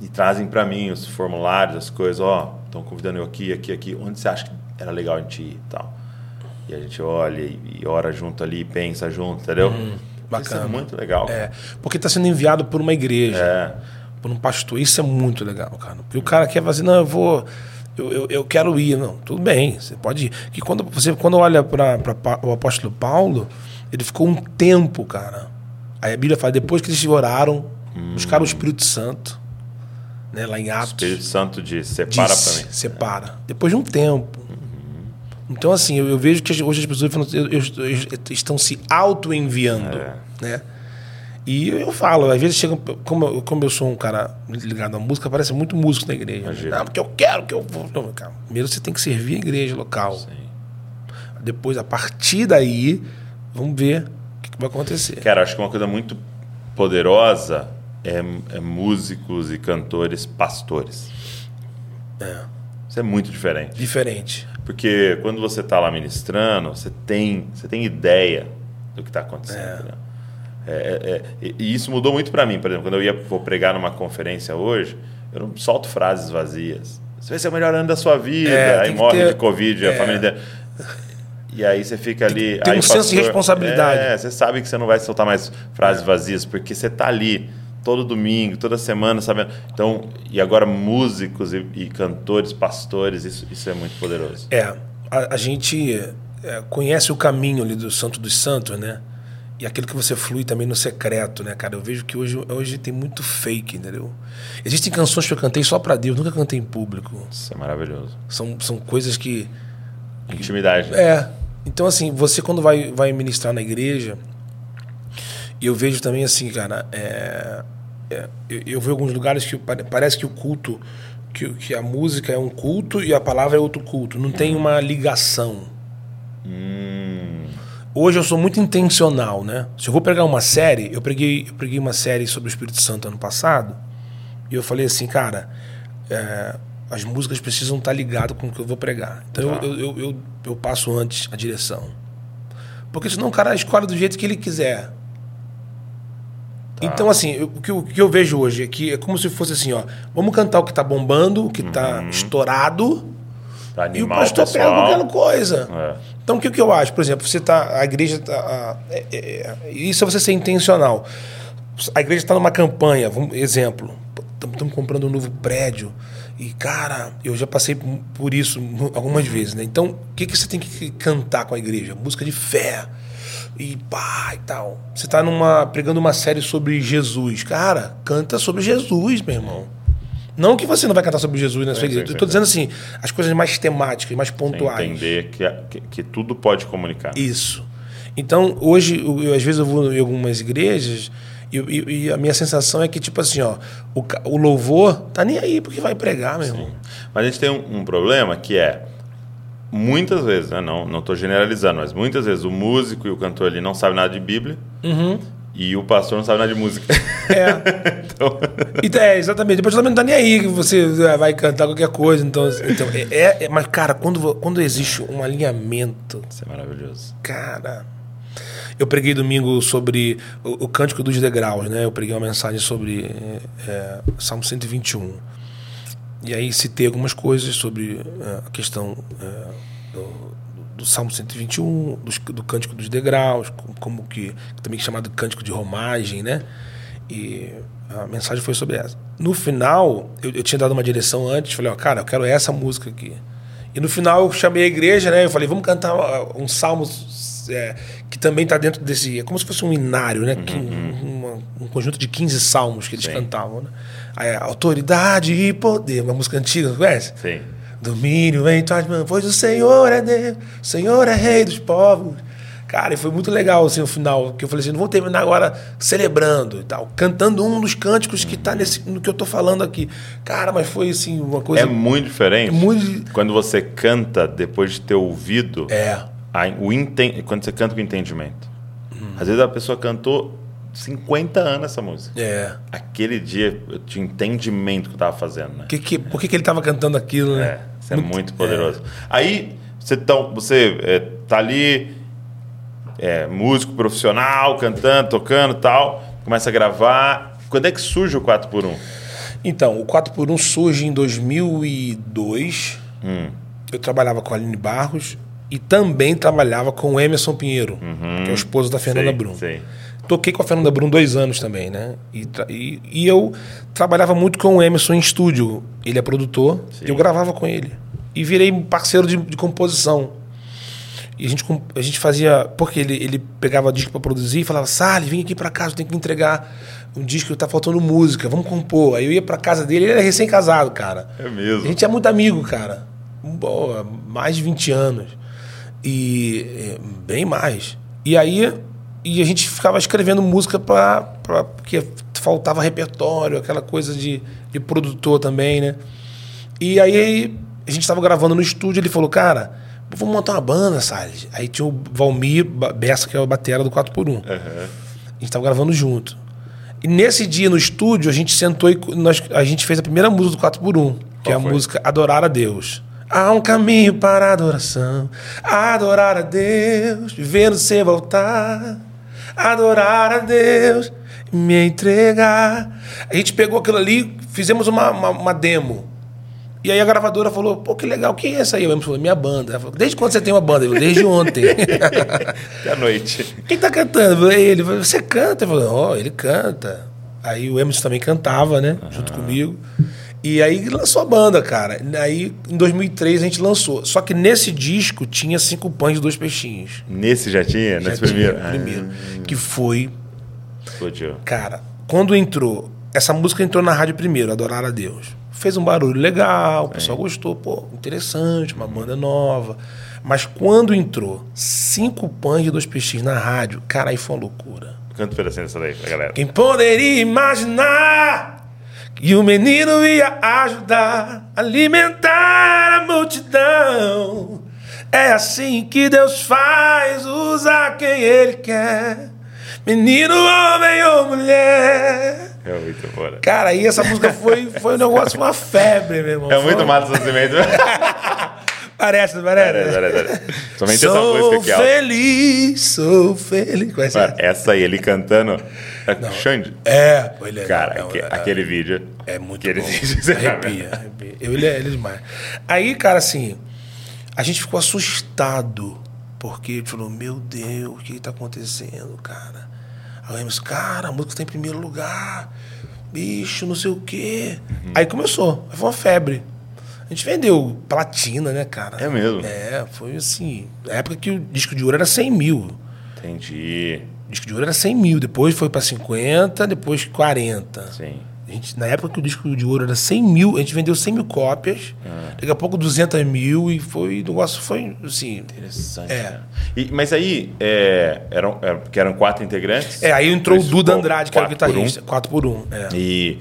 E trazem pra mim os formulários, as coisas, ó, estão convidando eu aqui, aqui, aqui. Onde você acha que era legal a gente ir e tal? E a gente olha e, e ora junto ali, pensa junto, entendeu? Isso é bacana. muito legal. É, porque está sendo enviado por uma igreja, É. por um pastor. Isso é muito legal, cara. Porque o cara quer fazer, não, eu vou. Eu, eu, eu quero ir. Não, tudo bem, você pode ir. Que quando você quando olha para o apóstolo Paulo, ele ficou um tempo, cara. Aí a Bíblia fala, depois que eles oraram, buscaram o Espírito Santo, né, lá em Atos. Espírito Santo diz, separa pra mim. Separa. Depois de um tempo. Então, assim, eu, eu vejo que hoje as pessoas falam, estão se auto-enviando. É. Né? E eu falo, às vezes chegam, como, eu- como eu sou um cara ligado à música, parece muito músico na igreja. Imagina. Não, porque eu quero que eu vou. Não, cara, primeiro você tem que servir a igreja local. Depois, a partir daí, vamos ver o que, que vai acontecer. Cara, acho que uma coisa muito poderosa é, é músicos e cantores pastores. É. Isso é muito diferente. Diferente. Porque quando você está lá ministrando, você tem, você tem ideia do que está acontecendo. É. né? É, é, é, e- isso mudou muito para mim. Por exemplo, quando eu ia vou pregar numa conferência hoje, eu não solto frases vazias. Você vai ser o melhor ano da sua vida, É, aí morre ter- de Covid, a é. família inteira. E aí você fica ali. tem um o senso de responsabilidade. É, você sabe que você não vai soltar mais frases vazias, porque você tá ali todo domingo, toda semana, sabendo. Então, e agora músicos e, e cantores, pastores, isso, isso é muito poderoso. É, a, a gente é, conhece o caminho ali do Santo dos Santos, né? E aquilo que você flui também no secreto, né, cara? Eu vejo que hoje, hoje tem muito fake, entendeu? Existem canções que eu cantei só pra Deus, nunca cantei em público. Isso é maravilhoso. São, são coisas que. Intimidade. né? É. Então, assim, você quando vai, vai ministrar na igreja, e eu vejo também assim, cara, é, é, eu, eu vejo alguns lugares que pare- parece que o culto, que, que a música é um culto e a palavra é outro culto. Não tem uma ligação. Hum, Hoje eu sou muito intencional, né? Se eu vou pregar uma série, eu preguei, eu preguei uma série sobre o Espírito Santo ano passado, e eu falei assim, cara, é, as músicas precisam estar ligadas com o que eu vou pregar. Então Tá. eu, eu, eu, eu passo antes a direção. Porque senão o cara escolhe do jeito que ele quiser. Então, assim, eu- o que, eu- o que eu vejo hoje é que é como se fosse assim, ó. Vamos cantar o que tá bombando, o que tá estourado, pra e o animar o pastor pega qualquer coisa. É. Então, o que, que eu acho? Por exemplo, você tá, a igreja. Tá, a- é- é- é- isso é você ser intencional. A igreja está numa campanha, vamos, exemplo, estamos comprando um novo prédio. E, cara, eu já passei por- isso algumas vezes, né? Então, o que, que você tem que cantar com a igreja? Música de fé. E pá, e tal. Você está numa, pregando uma série sobre Jesus. Cara, canta sobre Jesus, meu irmão. Não que você não vai cantar sobre Jesus na sua Sim, igreja. sim, Eu sim, tô dizendo assim, as coisas mais temáticas, mais pontuais. Entender que, que, que tudo pode comunicar. Isso. Então, hoje, eu, às vezes eu vou em algumas igrejas e, e- e a minha sensação é que, tipo assim, ó, o, o louvor tá nem aí porque vai pregar, meu irmão. Mas a gente tem um, um problema que é muitas vezes, né, não não estou generalizando, mas muitas vezes o músico e o cantor ali não sabem nada de Bíblia e o pastor não sabe nada de música. É. então, é, exatamente. Depois também não tá nem aí que você é, vai cantar qualquer coisa. Então, então é, é- é- mas, cara, quando, quando existe um alinhamento, isso é maravilhoso. cara. Eu preguei domingo sobre o, o Cântico dos Degraus, né? Eu preguei uma mensagem sobre é, Salmo 121. E aí citei algumas coisas sobre é, a questão é, do, do Salmo 121, dos, do Cântico dos Degraus, como, que também é chamado Cântico de Romagem, né? E A mensagem foi sobre essa. No final, eu, eu tinha dado uma direção antes, falei, ó, cara, eu quero essa música aqui. E no final eu chamei a igreja, né? Eu falei, vamos cantar um salmo é, que também está dentro desse. É como se fosse um inário, né? Que, um, uma- um conjunto de 15 salmos que eles Sim. cantavam, né? Aí, autoridade e poder, uma música antiga, conhece? Sim. Domínio em tuas mãos, pois o Senhor é Deus, o Senhor é Rei dos povos. Cara, e foi muito legal assim o final, que eu falei assim, não vou terminar agora celebrando e tal, cantando um dos cânticos que tá nesse no que eu tô falando aqui. Cara, mas foi assim uma coisa É muito diferente. muito- Quando você canta depois de ter ouvido. é, a- o enten- quando você canta com entendimento. Às vezes a pessoa cantou 50 anos essa música. é. Aquele dia eu tinha entendimento que eu tava fazendo, né? Que, que, por que, que ele tava cantando aquilo, né? É, isso é muito poderoso. Aí você, tão, você é, tá ali, é, músico profissional, cantando, tocando e tal, começa a gravar. Quando é que surge o 4x1? Então, o 4x1 surge em 2002. Hum. Eu trabalhava com a Aline Barros e também trabalhava com o Emerson Pinheiro, que é o esposo da Fernanda Sei, Brum. sei. Toquei com a Fernanda Brum dois anos também, né? E, e, e eu trabalhava muito com o Emerson em estúdio. Ele é produtor, eu gravava com ele. E virei parceiro de, de composição. E a gente, a gente fazia. Porque ele, ele pegava disco pra produzir e falava: Salles, vem aqui pra casa, tem que entregar um disco que tá faltando música, vamos compor. Aí eu ia pra casa dele, ele era recém-casado, cara. É mesmo. A gente é muito amigo, cara. Boa, mais de 20 anos. E é, bem mais. E aí e a gente ficava escrevendo música para porque faltava repertório, aquela coisa de, de produtor também, né? E aí a gente estava gravando no estúdio, ele falou, cara, vamos montar uma banda, Salles. Aí tinha o Valmir Bessa, que é o batera do 4x1. Aham. A gente tava gravando junto. E nesse dia no estúdio, a gente sentou e nós, a gente fez a primeira música do 4x1, que Qual é a foi? música Adorar a Deus. Há um caminho para a adoração, adorar a Deus, vivendo sem voltar, adorar a Deus, me entregar. A gente pegou aquilo ali, fizemos uma, uma, uma demo. E aí a gravadora falou, pô, que legal, quem é essa aí? Eu falou, minha banda. Ela falou, desde quando você tem uma banda? Eu falei, desde ontem. A noite. Quem tá cantando? Eu falei, Ele falou, você canta? Eu falei, ó, ele canta. Aí o Emerson também cantava, né? Junto comigo. E aí lançou a banda, cara. Aí em 2003 a gente lançou. Só que nesse disco tinha cinco pães e dois peixinhos. Nesse já tinha? Nesse Já tinha, primeiro? primeiro. Que foi, Ah, explodiu. cara, quando entrou, essa música entrou na rádio primeiro, Adorar a Deus. Fez um barulho legal, o pessoal gostou, pô, interessante, uma banda nova. Mas quando entrou cinco pães e dois peixinhos na rádio, cara, aí foi uma loucura. Canta um pedacinho dessa daí pra galera. Quem poderia imaginar que o menino ia ajudar a alimentar a multidão? É assim que Deus faz, usa quem Ele quer. Menino, homem ou mulher. É muito bora. Cara, aí essa música foi, foi um negócio, uma febre, meu irmão. É muito uma- Matos Nascimento. Parece, não parece? Pera, pera. Somente essa Sou música aqui, ó. feliz, sou feliz. Conhece Mano, essa? essa aí, ele cantando. É Xande. É, ele é. Cara, é, aque- é, aquele vídeo. É muito bom. diz- Arrepia, arrepia. Eu, ele, é, ele é demais. Aí, cara, assim, a gente ficou assustado. Porque falou, meu Deus, o que está acontecendo, cara? Aí o Emerson, cara, a música está em primeiro lugar. Bicho, não sei o quê. Uhum. Aí começou. Foi uma febre. A gente vendeu platina, né, cara? É mesmo? É, foi assim. Na época que o disco de ouro era 100 mil. Entendi. O disco de ouro era 100 mil. Depois foi para 50, depois 40. Sim. A gente, na época que o disco de ouro era 100 mil, a gente vendeu 100 mil cópias. Daqui a pouco 200 mil e foi, o negócio foi assim. Interessante. É. cara. E- mas aí, é, eram, eram, porque eram quatro integrantes? É, aí entrou o Duda Andrade, que era o quatro por um. guitarrista. 4 por 1 é. E,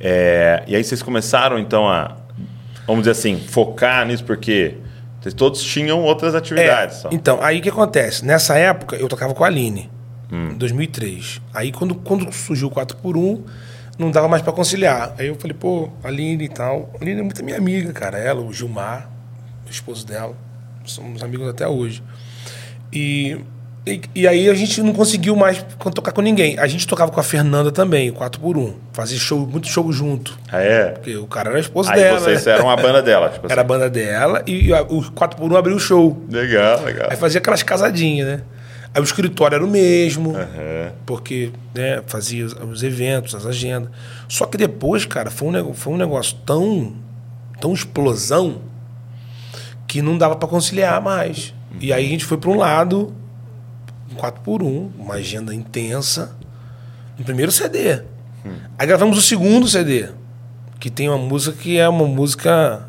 é, e aí vocês começaram, então, a, vamos dizer assim, focar nisso, porque vocês todos tinham outras atividades. só. Então, aí o que acontece? Nessa época, eu tocava com a Aline, Hum. em 2003. Aí, quando, quando surgiu o 4x1, não dava mais pra conciliar. Aí eu falei, pô, Aline e tal. A Aline é muito minha amiga, cara. Ela, o Gilmar, o esposo dela. Somos amigos até hoje. E, e, e aí a gente não conseguiu mais tocar com ninguém. A gente tocava com a Fernanda também, o 4x1. Fazia show, muito show junto. Ah, é? Porque o cara era esposo Aí dela. vocês né? eram a banda dela, tipo Era a assim. banda dela e a- o 4x1 abriu o show. Legal, legal. Aí fazia aquelas casadinhas, né? Aí o escritório era o mesmo, Aham. porque né, fazia os- os eventos, as agendas. Só que depois, cara, foi um, nego- foi um negócio tão, tão explosão que não dava para conciliar mais. E aí a gente foi para um lado, um 4 por 1 uma agenda intensa, no primeiro CD. Aí gravamos o segundo CD, que tem uma música que é uma música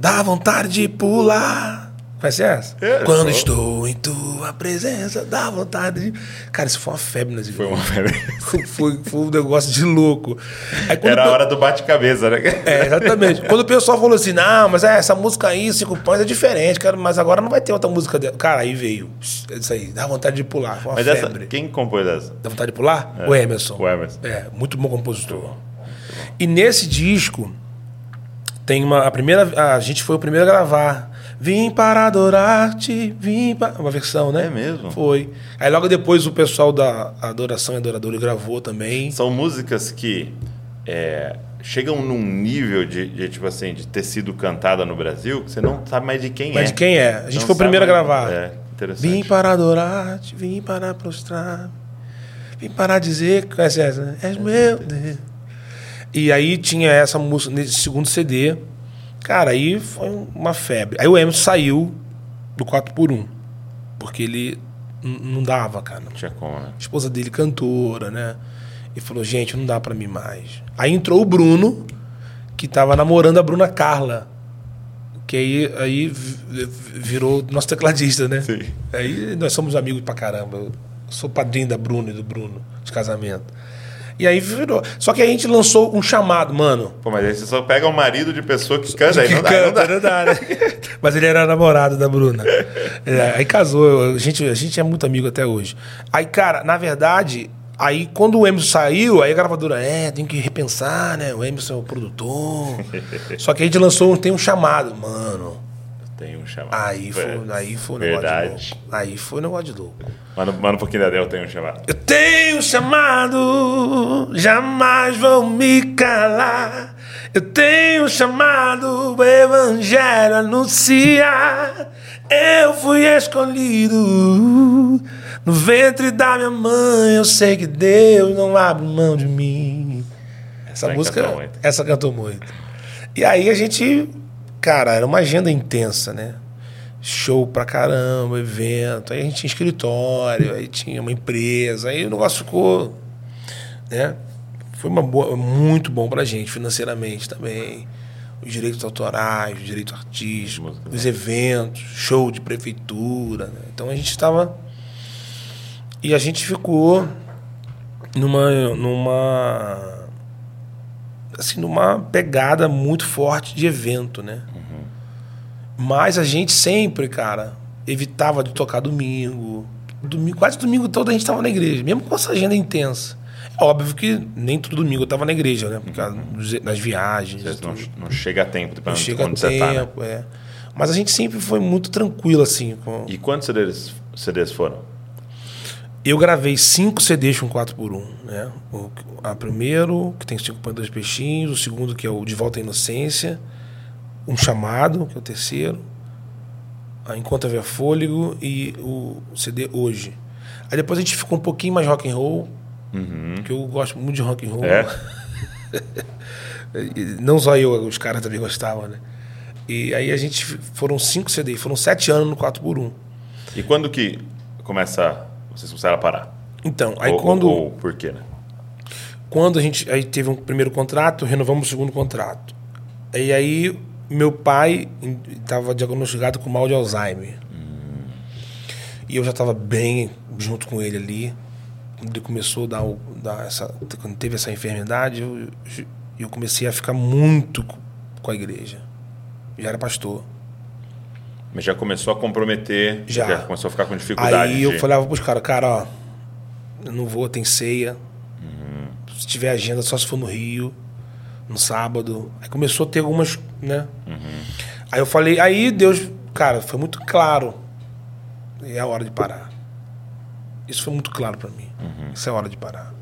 Dá vontade de pular. Conhece essa? É, Quando só- estou em tua presença, dá vontade de. Cara, isso foi uma febre nas Foi uma foi, foi, foi um negócio de louco. Aí, Era a pe- hora do bate-cabeça, né? É, exatamente. Quando o pessoal falou assim, não, mas é, essa música aí, Cinco Pães, é diferente, cara, mas agora não vai ter outra música dela. Cara, aí veio. Isso aí, dá vontade de pular. Foi uma Mas essa, febre. quem compôs essa? Dá vontade de pular? O Emerson. O Emerson. É, muito bom compositor. E nesse disco tem uma a primeira a gente foi o primeiro a gravar. Vim para adorar-te, vim para uma versão, né? É mesmo? Foi. Aí logo depois o pessoal da Adoração e Adorador gravou também. São músicas que é, chegam num nível de, de, tipo assim, de ter sido cantada no Brasil que você não sabe mais de quem é. Mas de quem é? A gente Não foi o primeiro a gravar. É, interessante. Vim para adorar-te, vim para prostrar, vim para dizer que conhece essa, né? És meu Deus. E aí tinha essa música nesse segundo CD. Cara, aí foi uma febre. Aí o Emerson saiu do 4x1. Porque ele não dava, cara. Não tinha como, né? A esposa dele cantora, né? E falou, gente, não dá pra mim mais. Aí entrou o Bruno, que tava namorando a Bruna Carla. Que aí, aí vi- virou nosso tecladista, né? Sim. Aí nós somos amigos pra caramba. Eu sou padrinho da Bruna e do Bruno, de casamento. E aí virou. Só que a gente lançou um chamado, mano. Pô, mas aí você só pega um marido de pessoa que canta, aí não dá, não dá. não dá, né? Mas ele era namorado da Bruna. É, aí casou, a gente, a gente é muito amigo até hoje. Aí, cara, na verdade, aí quando o Emerson saiu, aí a gravadora, é, tem que repensar, né? O Emerson é o produtor. Só que a gente lançou, tem um chamado, mano. Tem um chamado. Aí foi, aí foi um negócio de Verdade. Aí foi um negócio de louco. Manda, manda um pouquinho da Del, tem um chamado. Eu tenho um chamado, jamais vou me calar. Eu tenho um chamado, o evangelho anunciar. Eu fui escolhido no ventre da minha mãe. Eu sei que Deus não abre mão de mim. Essa Essa música, cantou essa cantou muito. E aí a gente, cara, era uma agenda intensa, né? show pra caramba, evento. Aí a gente tinha escritório, aí tinha uma empresa, aí o negócio ficou. Né? Foi uma boa, muito bom pra gente financeiramente também. Os direitos autorais, os direitos artísticos, Música, os eventos, show de prefeitura. né? Então a gente estava. E a gente ficou numa. numa. assim, numa pegada muito forte de evento, né? Mas a gente sempre, cara, evitava de tocar domingo. domingo quase domingo todo a gente estava na igreja, mesmo com essa agenda intensa. É óbvio que nem todo domingo eu estava na igreja, né? Por causa das viagens. Não, não chega a tempo pra Não chega onde você tá, né? tempo, é. Mas a gente sempre foi muito tranquilo, assim. Com... E quantos CDs, CDs foram? Eu gravei cinco CDs com 4x1, né? O a primeiro, que tem 5.2 peixinhos, o segundo, que é o De Volta à Inocência, um chamado, que é o terceiro, a Enquanto Haver Fôlego e o CD Hoje. Aí depois a gente ficou um pouquinho mais rock and roll, que eu gosto muito de rock and roll. Uhum. É? Não só eu, os caras também gostavam, né? E aí a gente foram cinco CDs, foram sete anos no 4x1. E quando que começa. Vocês começaram a parar? Então, aí ou, quando. Ou, ou por quê, né? Quando a gente aí teve um primeiro contrato, renovamos o segundo contrato. E aí meu pai estava diagnosticado com mal de Alzheimer. E eu já estava bem junto com ele ali. Quando ele começou a dar, o- dar essa, quando teve essa enfermidade, eu, eu comecei a ficar muito co- com a igreja. Já era pastor. Mas já começou a comprometer, Já. começou a ficar com dificuldade. Aí eu de- falava pros caras, cara, ó, eu não vou, tem ceia. Se tiver agenda, só se for no Rio, no sábado. Aí começou a ter algumas, né? Aí eu falei, aí Deus, cara, foi muito claro. É a hora de parar. Isso foi muito claro pra mim. Isso é a hora de parar.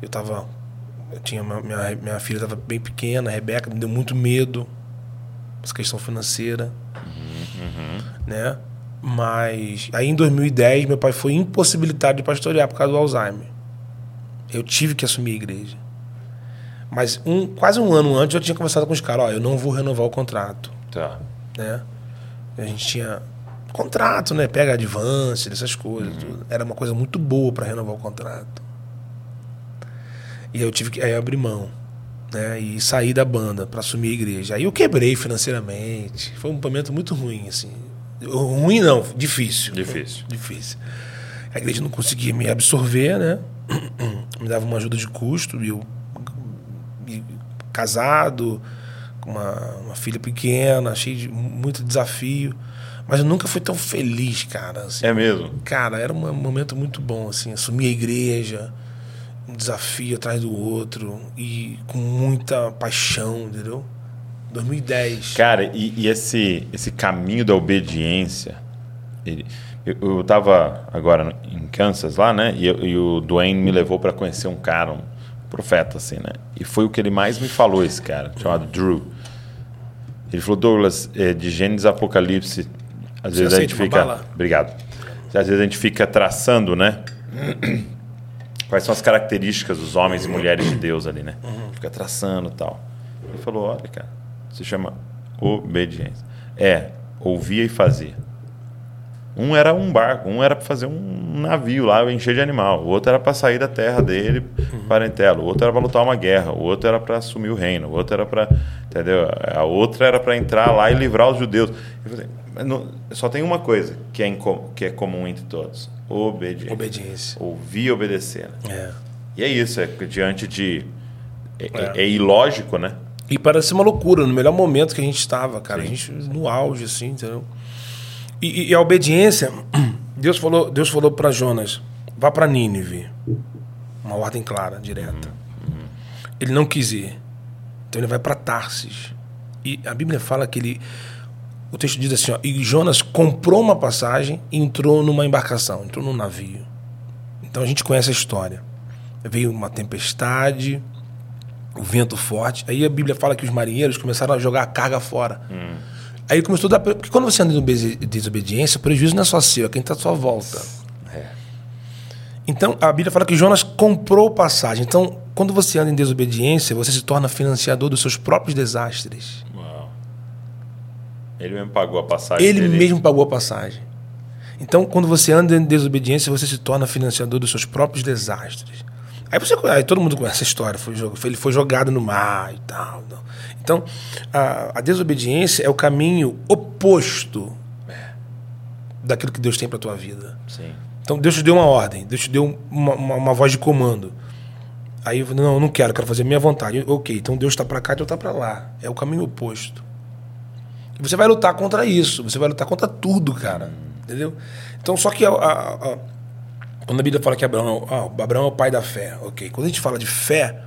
Eu tava. Eu tinha uma- minha, minha filha estava bem pequena, a Rebeca, me deu muito medo. Essa questão financeira. Né? Mas aí em 2010 meu pai foi impossibilitado de pastorear por causa do Alzheimer. Eu tive que assumir a igreja. Mas um, quase um ano antes eu tinha conversado com os caras, ó, eu não vou renovar o contrato, Tá. né? A gente tinha contrato, né? Pega advance, essas coisas, tudo. Era uma coisa muito boa para renovar o contrato. E eu tive que aí eu abri mão, né? E saí da banda para assumir a igreja. Aí eu quebrei financeiramente. Foi um momento muito ruim, assim. Ruim não, difícil. Difícil. Difícil. A igreja não conseguia me absorver, né? Me dava uma ajuda de custo e eu casado, com uma, uma filha pequena, cheio de muito desafio. Mas eu nunca fui tão feliz, cara. assim. É mesmo. Cara, era um momento muito bom, assim, assumir a igreja, um desafio atrás do outro e com muita paixão, entendeu? 2010. Cara, e, e esse, esse caminho da obediência. ele- eu, eu tava agora em Kansas lá, né? E, eu- e o Dwayne me levou para conhecer um cara, um profeta, assim, né? E foi o que ele mais me falou, esse cara, chamado Drew. Ele falou, Douglas, é, de Gênesis Apocalipse, às Você vezes a gente fica. Obrigado. Às vezes a gente fica traçando, né? Quais são as características dos homens e mulheres de Deus ali, né? Fica traçando e tal. Ele falou: olha, cara, se chama obediência. É, ouvia e fazia. Um era um barco, um era para fazer um navio lá, encher de animal. O outro era para sair da terra dele, parentela. O outro era para lutar uma guerra. O outro era para assumir o reino. O outro era para. Entendeu? A outra era para entrar lá e livrar os judeus. Falei, não- só tem uma coisa que é, que é comum entre todos: obediência. Obediência. Ouvir e obedecer. né? É. E é isso, é diante de. É, É. é ilógico, né? E parece uma loucura, no melhor momento que a gente estava, cara. A gente no auge, assim, entendeu? E, e- a obediência, Deus falou, Deus falou para Jonas, vá para Nínive. Uma ordem clara, direta. Ele não quis ir. Então ele vai para Tarsis. E a Bíblia fala que ele. O texto diz assim: ó, e Jonas comprou uma passagem e entrou numa embarcação, entrou num navio. Então a gente conhece a história. Veio uma tempestade, o vento forte. Aí a Bíblia fala que os marinheiros começaram a jogar a carga fora. Aí ele começou a dar. Porque quando você anda em obedi- desobediência, o prejuízo não é só seu, é quem está à sua volta. É. Então a Bíblia fala que Jonas comprou passagem. Então, quando você anda em desobediência, você se torna financiador dos seus próprios desastres. Uau. Ele mesmo pagou a passagem. Ele dele. mesmo pagou a passagem. Então, quando você anda em desobediência, você se torna financiador dos seus próprios desastres. Aí, você, aí todo mundo conhece essa história. Foi, ele foi jogado no mar e tal. Então, a, a desobediência é o caminho oposto daquilo que Deus tem para tua vida. Sim. Então Deus te deu uma ordem, Deus te deu uma, uma, uma voz de comando. Aí eu falei, não, eu não quero, quero fazer a minha vontade. Eu, ok, então Deus está para cá e eu está para lá. É o caminho oposto. E você vai lutar contra isso, você vai lutar contra tudo, cara. Entendeu? Então, só que a, a- a- quando a Bíblia fala que Abraão, ah, Abraão é o pai da fé, ok. Quando a gente fala de fé,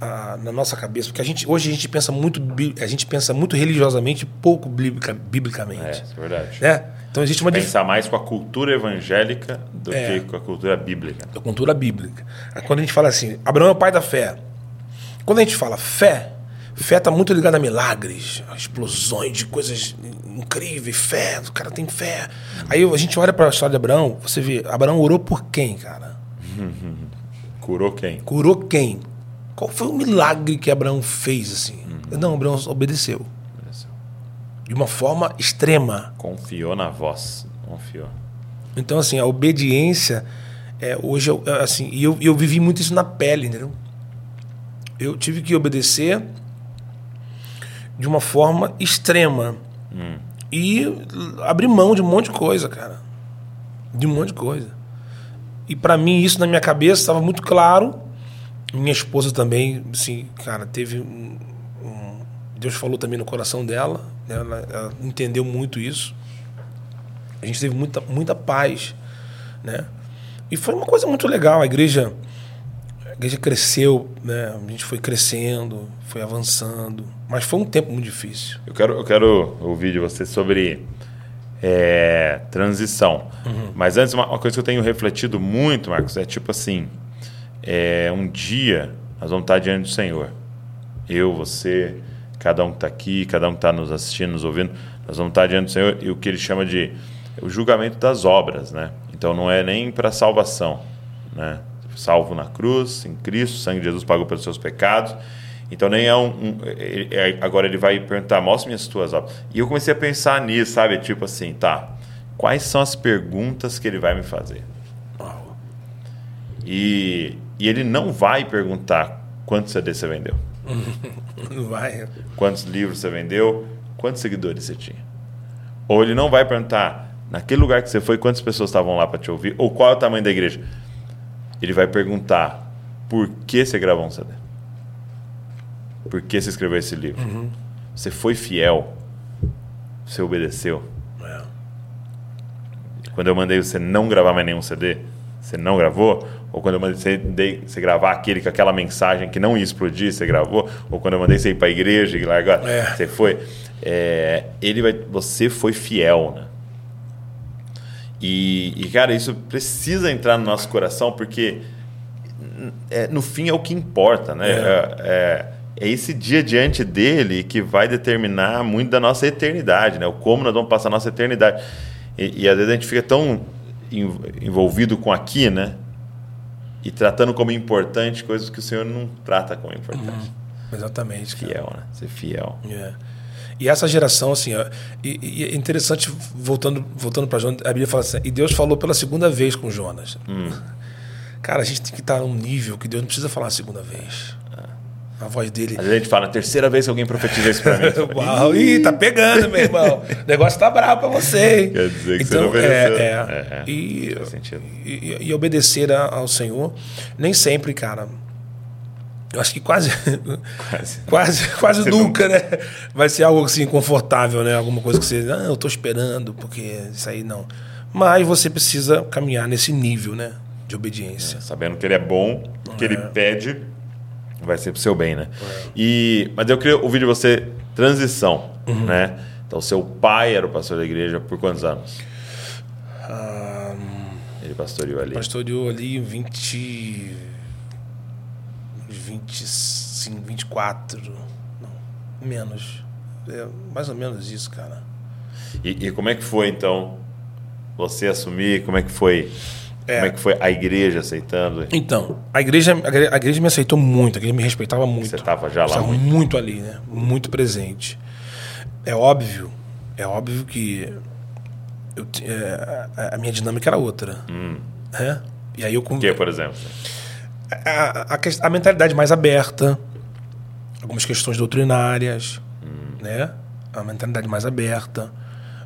ah, na nossa cabeça, porque a gente, hoje a gente pensa muito, a gente pensa muito religiosamente, pouco biblica- biblicamente. É, isso é verdade. né? Então existe uma. Pensar mais com a cultura evangélica do É. que com a cultura bíblica. da cultura bíblica. Quando a gente fala assim, Abraão é o pai da fé. Quando a gente fala fé, fé está muito ligada a milagres, a explosões de coisas incríveis, fé, o cara tem fé. Aí a gente olha para a história de Abraão, você vê, Abraão orou por quem, cara? Curou quem? Curou quem? Qual foi o milagre que Abraão fez assim? Não, Abraão obedeceu. De uma forma extrema. Confiou na voz. Confiou. Então, assim, a obediência, é, hoje, eu, é, assim, e eu, e eu vivi muito isso na pele, entendeu? Eu tive que obedecer de uma forma extrema. E abrir mão de um monte de coisa, cara. De um monte de coisa. E para mim, isso na minha cabeça estava muito claro. Minha esposa também, assim, cara, teve um, um- Deus falou também no coração dela, né? ela, ela entendeu muito isso. A gente teve muita, muita paz, né? E foi uma coisa muito legal. A igreja, a igreja cresceu, né? A gente foi crescendo, foi avançando, mas foi um tempo muito difícil. Eu quero, eu quero ouvir de você sobre é, transição. Mas antes, uma, uma coisa que eu tenho refletido muito, Marcos, é tipo assim: é, um dia nós vamos estar diante do Senhor. Eu, você, cada um que está aqui, cada um que está nos assistindo, nos ouvindo, nós vamos estar diante do Senhor e o que ele chama de o julgamento das obras, né? Então não é nem para salvação, né? Salvo na cruz, em Cristo, o sangue de Jesus pagou pelos seus pecados. Então nem é um. um é, é, agora ele vai perguntar, mostre-me as tuas obras. E eu comecei a pensar nisso, sabe? Tipo assim, tá. Quais são as perguntas que ele vai me fazer? E, e ele não vai perguntar quantos CD você vendeu. Não vai. Quantos livros você vendeu? Quantos seguidores você tinha? Ou ele não vai perguntar naquele lugar que você foi, quantas pessoas estavam lá para te ouvir? Ou qual é o tamanho da igreja? Ele vai perguntar por que você gravou um CD? Por que você escreveu esse livro? Uhum. Você foi fiel? Você obedeceu? É. Quando eu mandei você não gravar mais nenhum CD, você não gravou? Ou quando eu mandei você, dei, você gravar aquele com aquela mensagem que não ia explodir, você gravou? Ou quando eu mandei você ir para a igreja e largar, É. você foi? É, ele vai, você foi fiel, né? E, e, cara, isso precisa entrar no nosso coração porque é, no fim é o que importa, né? É. É, é- é esse dia diante dele que vai determinar muito da nossa eternidade, né? O como nós vamos passar a nossa eternidade. E, e às vezes a gente fica tão en- envolvido com aqui, né? E tratando como importante coisas que o Senhor não trata como importante. Exatamente. cara. Fiel, né? Ser fiel. É. E essa geração, assim, ó, e, e é interessante, voltando, voltando para Jonas, a Bíblia fala assim, e Deus falou pela segunda vez com Jonas. Cara, a gente tem que estar num nível que Deus não precisa falar a segunda vez. A voz dele. Às vezes a gente fala, terceira vez que alguém profetiza isso pra mim. Uau, ih, tá pegando, meu irmão. O negócio tá bravo pra você. hein? Quer dizer que você então, não obedeceu. é, é. É, é. E, e, e obedecer a- ao Senhor, nem sempre, cara. Eu acho que quase, Quase. quase, quase nunca, né? Vai ser algo assim confortável, né? Alguma coisa que você, ah, eu tô esperando, porque isso aí não. Mas você precisa caminhar nesse nível, né? De obediência. sabendo que ele é bom, o que ele pede vai ser pro seu bem, né? E, mas eu queria ouvir de você transição, né? Então, seu pai era o pastor da igreja por quantos anos? Ah, Ele pastoreou ali. pastoreou ali 20. 25, 24. Não, menos. É mais ou menos isso, cara. E, e como é que foi, então, você assumir? Como é que foi? É. Como é que foi a igreja aceitando? Então, a igreja, a igre- a igreja me aceitou muito, a igreja me respeitava muito. Você tava já lá Estava muito? muito ali, né? Muito presente. É óbvio, é óbvio que eu é, a, minha dinâmica era outra. né? E aí eu O que, por exemplo? A, a, ques- a mentalidade mais aberta, algumas questões doutrinárias, né? A mentalidade mais aberta,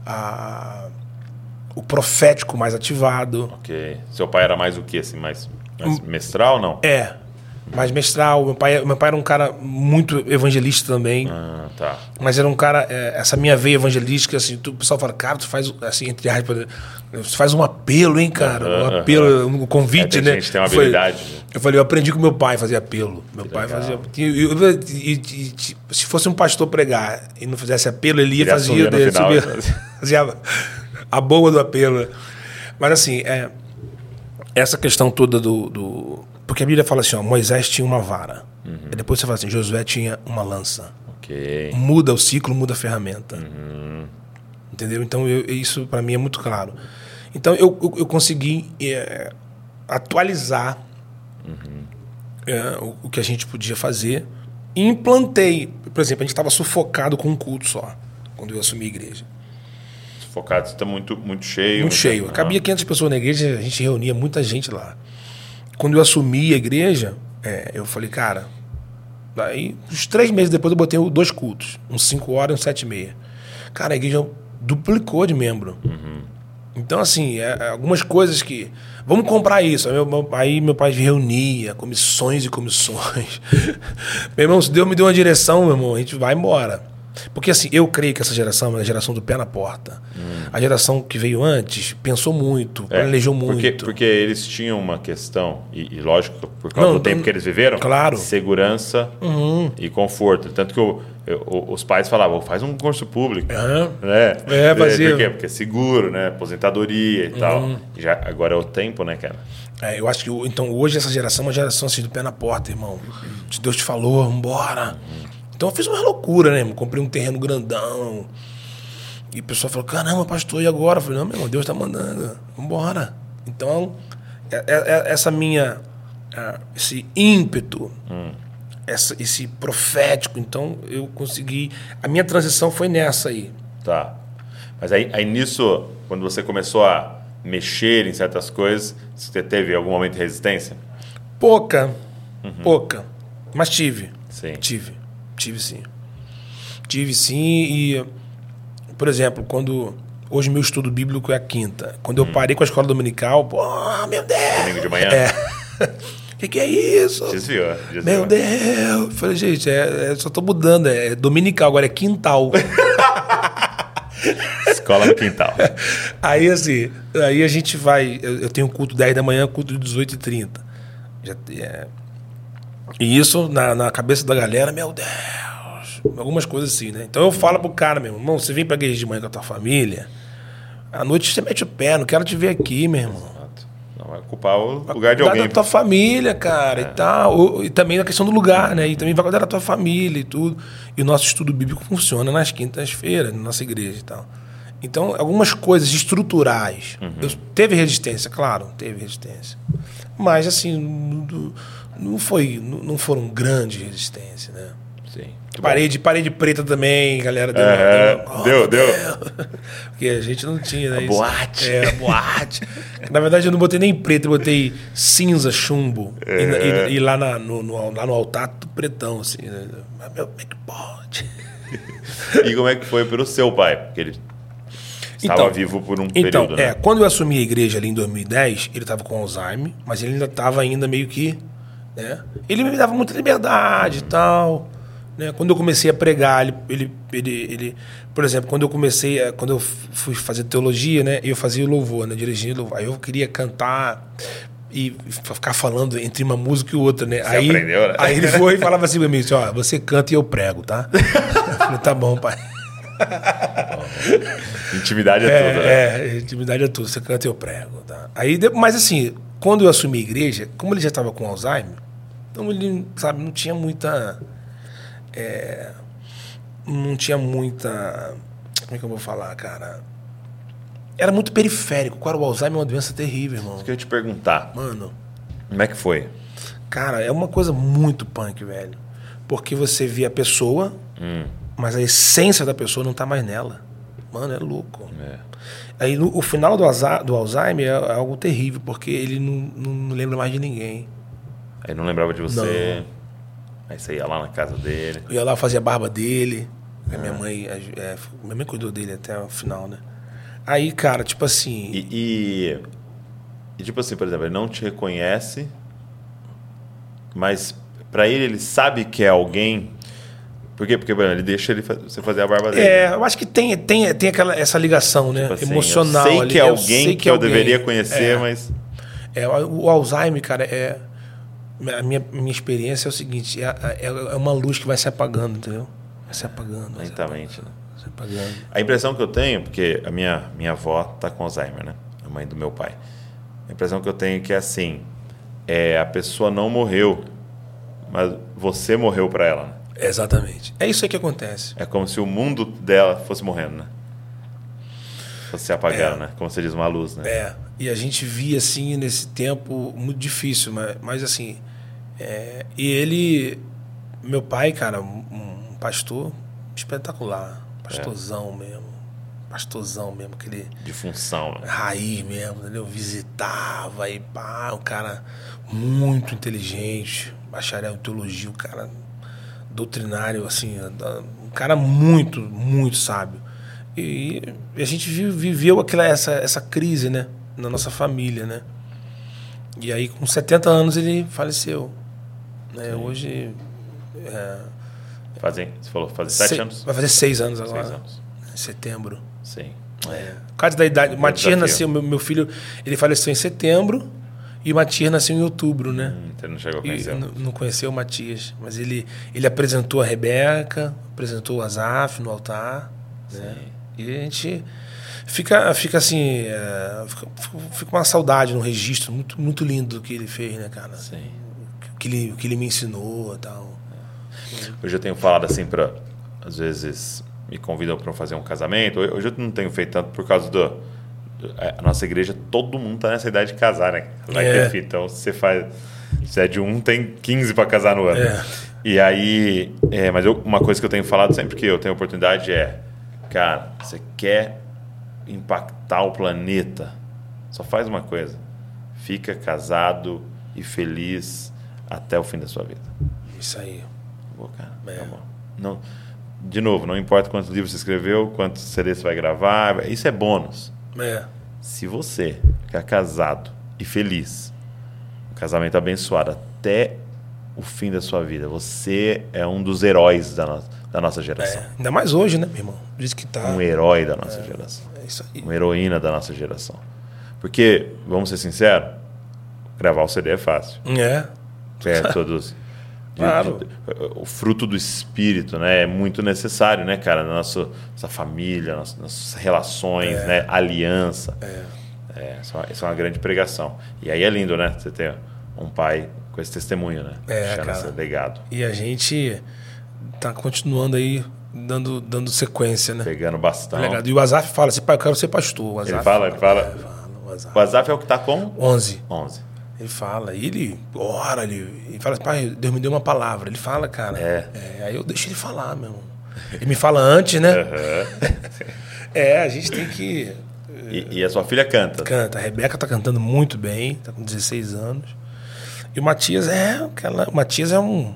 a, o profético mais ativado. Ok. Seu pai era mais o quê? Assim, mais, mais mestral não? É, mais mestral. Meu pai, meu pai era um cara muito evangelista também. Ah, tá. Mas era um cara, é, essa minha veia evangelística, assim, tu, o pessoal fala, cara, tu faz, assim, entre aspas, tu faz um apelo, hein, cara? Um apelo, um convite, É, tem né? gente que tem uma Eu falei- habilidade, né? Eu falei, eu aprendi com meu pai fazer apelo. Meu pai legal. fazia. E, e- e- se fosse um pastor pregar e não fizesse apelo, ele ia Ele fazer no ele final, subia- ele fazia. fazia a, a boa do apelo. Mas assim, é, essa questão toda do, do- Porque a Bíblia fala assim, ó, Moisés tinha uma vara. Uhum. Depois você fala assim, Josué tinha uma lança. Ok. Muda o ciclo, muda a ferramenta. Uhum. Entendeu? Então eu- isso para mim é muito claro. Então eu, eu, eu consegui é, atualizar é, o, o que a gente podia fazer e implantei. Por exemplo, a gente estava sufocado com um culto só quando eu assumi a igreja. Focado, você tá muito, muito cheio. Muito cheio. Ah, Cabia 500 pessoas na igreja, a gente reunia muita gente lá. Quando eu assumi a igreja, é, eu falei, cara, daí, uns três meses depois eu botei dois cultos, uns 5 horas e uns 7 e meia. Cara, a igreja duplicou de membro. Então, assim, é, é algumas coisas que. Vamos comprar isso. Aí meu, meu- aí meu pai reunia comissões e comissões. meu irmão, se Deus me deu uma direção, meu irmão, a gente vai embora. Porque, assim, eu creio que essa geração é a geração do pé na porta. A geração que veio antes pensou muito, É, planejou muito. Porque, porque eles tinham uma questão, e, e lógico, por causa Não, do tempo que eles viveram, Claro. Uhum. segurança e conforto. Tanto que os pais falavam, faz um curso público. Aham. Né? É. Uhum. Por quê? Porque é seguro, né? Aposentadoria e tal. E já, agora é o tempo, né, cara? É, eu acho que então hoje essa geração é uma geração assim do pé na porta, irmão. Deus te falou, vambora. Então eu fiz uma loucura, né, irmão? Comprei um terreno grandão. E o pessoal falou, caramba, pastor, e agora? Eu falei, não, meu irmão, Deus está mandando, vambora. Então, é, é, é, essa minha, é, esse ímpeto, essa, esse profético, então eu consegui, a minha transição foi nessa aí. Tá. Mas aí, aí nisso, quando você começou a mexer em certas coisas, você teve algum momento de resistência? Pouca, pouca, mas tive. Sim. Tive, tive sim. Tive sim e, por exemplo, quando hoje meu estudo bíblico é a quinta, quando eu parei com a escola dominical, pô, meu Deus! Domingo de manhã? É. O que, que é isso? Desviou. desviou. Meu Deus! Eu Falei, gente, é, é- só tô mudando, é dominical, agora é quintal. Escola no quintal. aí assim, aí a gente vai. Eu, eu tenho culto 10 da manhã, culto 18 e 30 Já, é, e isso na, na cabeça da galera, meu Deus. Algumas coisas assim, né? Então eu falo pro cara, meu irmão, você vem pra igreja de manhã com a tua família, à noite você mete o pé, não quero te ver aqui, meu irmão. Não vai ocupar o lugar de alguém. da tua família, cara, e tal. O- E também na questão do lugar, né? E também vai cuidar da tua família e tudo. E o nosso estudo bíblico funciona nas quintas-feiras, na nossa igreja e tal. Então, algumas coisas estruturais. Eu- teve resistência, claro, teve resistência. Mas, assim, não, não foi, não foram grandes resistências, né? Sim. Parede, parede preta também, galera. Deu, É, deu- deu, deu. Porque a gente não tinha, né? Boate. É, boate. Na verdade, eu não botei nem preto, eu botei cinza, chumbo. E, É. e- e lá, na- no, no- lá no altar, tudo pretão, assim. Né? Mas, meu, como é que pode? E como é que foi pelo seu pai? Porque ele estava Então, vivo por um Então, período, é, né? quando eu assumi a igreja ali em 2010, ele estava com Alzheimer, mas ele ainda estava ainda meio que, né? Ele me dava muita liberdade e tal, né? Quando eu comecei a pregar, ele, ele, ele, ele- por exemplo, quando eu comecei, a- quando eu fui fazer teologia, né? Eu fazia louvor, né? Dirigindo louvor. Aí eu queria cantar e ficar falando entre uma música e outra, né? aí, aprendeu, né? aí ele foi e falava assim pra mim, assim, ó, você canta e eu prego, tá? eu falei, tá bom, pai. Intimidade é, tudo, né? É, é, intimidade é tudo. Você canta e eu prego. Tá? Aí, mas assim, quando eu assumi a igreja, como ele já estava com Alzheimer, então ele, sabe, não tinha muita. é, não tinha muita. Como é que eu vou falar, cara? Era muito periférico. Cara, o Alzheimer é uma doença terrível, irmão. Eu queria te perguntar, Mano, como é que foi? cara, é uma coisa muito punk, velho. Porque você vê a pessoa, Hum. mas a essência da pessoa não tá mais nela. Mano, é louco. É. Aí no, o final do, aza- do Alzheimer é algo terrível, porque ele não, não lembra mais de ninguém. Aí não lembrava de você. Aí você ia lá na casa dele. Eu ia lá fazer a barba dele. A minha mãe. é, minha mãe cuidou dele até o final, né? Aí, cara, tipo assim. E, e, e, tipo assim, por exemplo, ele não te reconhece, mas pra ele ele sabe que é alguém. Por quê? Porque por exemplo, ele deixa ele você fazer a barba dele. É, eu acho que tem, tem, tem aquela, essa ligação, né? Tipo assim, Emocional. Eu sei ali. que é Eu alguém sei que, eu alguém. deveria conhecer, É. mas. É, o Alzheimer, cara, é. A minha, minha experiência é o seguinte: é, é, é uma luz que vai se apagando, entendeu? Vai se apagando. Vai se Lentamente, né? apagando, vai se apagando. A impressão que eu tenho, porque a minha, minha avó tá com Alzheimer, né? A mãe do meu pai. A impressão que eu tenho é que é assim: é, a pessoa não morreu, mas você morreu pra ela. Né? Exatamente. É isso aí que acontece. É como se o mundo dela fosse morrendo, né? Fosse se apagando, né? Como você diz, uma luz, né? É, e a gente via assim nesse tempo muito difícil, mas, mas assim. É, e ele, meu pai, cara, um, um pastor espetacular, pastorzão mesmo, pastorzão mesmo, aquele De função. Né? raiz mesmo, entendeu? Visitava e pá, um cara muito inteligente, bacharel em teologia, um cara doutrinário, assim, um cara muito, muito sábio. E a gente vi- viveu aquela, essa, essa crise, né? Na nossa família, né? E aí, com 70 anos, ele faleceu. Né? Hoje. É, Fazem, você falou, fazem sete se- anos? Vai fazer seis anos agora. Seis anos. Em setembro. Sim. Por causa da idade. O Matias desafio. nasceu, meu, meu filho, ele faleceu em setembro e o Matias nasceu em outubro, né? Hum, Você não chegou a conhecer. não, não conheceu o Matias, mas ele, ele apresentou a Rebeca, apresentou o Azaf no altar. Né? E a gente fica, fica assim, é, fica, fica uma saudade no registro muito, muito lindo do que ele fez, né, cara? Sim. Que ele, o que ele me ensinou tal. Hoje eu tenho falado assim para às vezes me convidam para fazer um casamento. Hoje eu não tenho feito tanto por causa do. é, A nossa igreja, todo mundo tá nessa idade de casar, né? Vai É. ter filho. Então, você faz. Se é de um, tem 15 para casar no ano. É. E aí. é, mas eu- uma coisa que eu tenho falado sempre que eu tenho oportunidade é. Cara, você quer impactar o planeta? Só faz uma coisa. Fica casado e feliz até o fim da sua vida. Isso aí. Acabou, cara. É. Acabou. Não, de novo, não importa quantos livros você escreveu, quantos CDs você vai gravar, isso é bônus. É. Se você ficar casado e feliz, um casamento abençoado até o fim da sua vida, você é um dos heróis da, no- da nossa geração. É. Ainda mais hoje, né, meu irmão? Diz que tá. Um herói da nossa geração. É isso aí. Uma heroína da nossa geração. Porque, vamos ser sinceros, gravar o CD é fácil. É. perto dos. de- Claro. de- o fruto do espírito, né? É muito necessário, né, cara? Na nossa, nossa família, nas nossas relações, né? Aliança. É. isso, é uma, isso é uma grande pregação. E aí é lindo, né? Você ter um pai com esse testemunho, né? É, Deixando cara. legado. E a gente tá continuando aí, dando, dando sequência, né? Pegando bastante. Legado. E o Azaf fala assim, pai, eu quero ser pastor. O Azaf Ele fala, ele fala. É, fala o Azaf. O WhatsApp é o que tá com 11. 11. Ele fala, e ele ora, ele, ele fala assim, pai, Deus me deu uma palavra. Ele fala, cara. É. aí eu deixo ele falar, meu irmão. Ele me fala antes, né? é, a gente tem que. E, e a sua filha canta. Canta. A Rebeca tá cantando muito bem, tá com 16 anos. E o Matias é aquela. O Matias é um.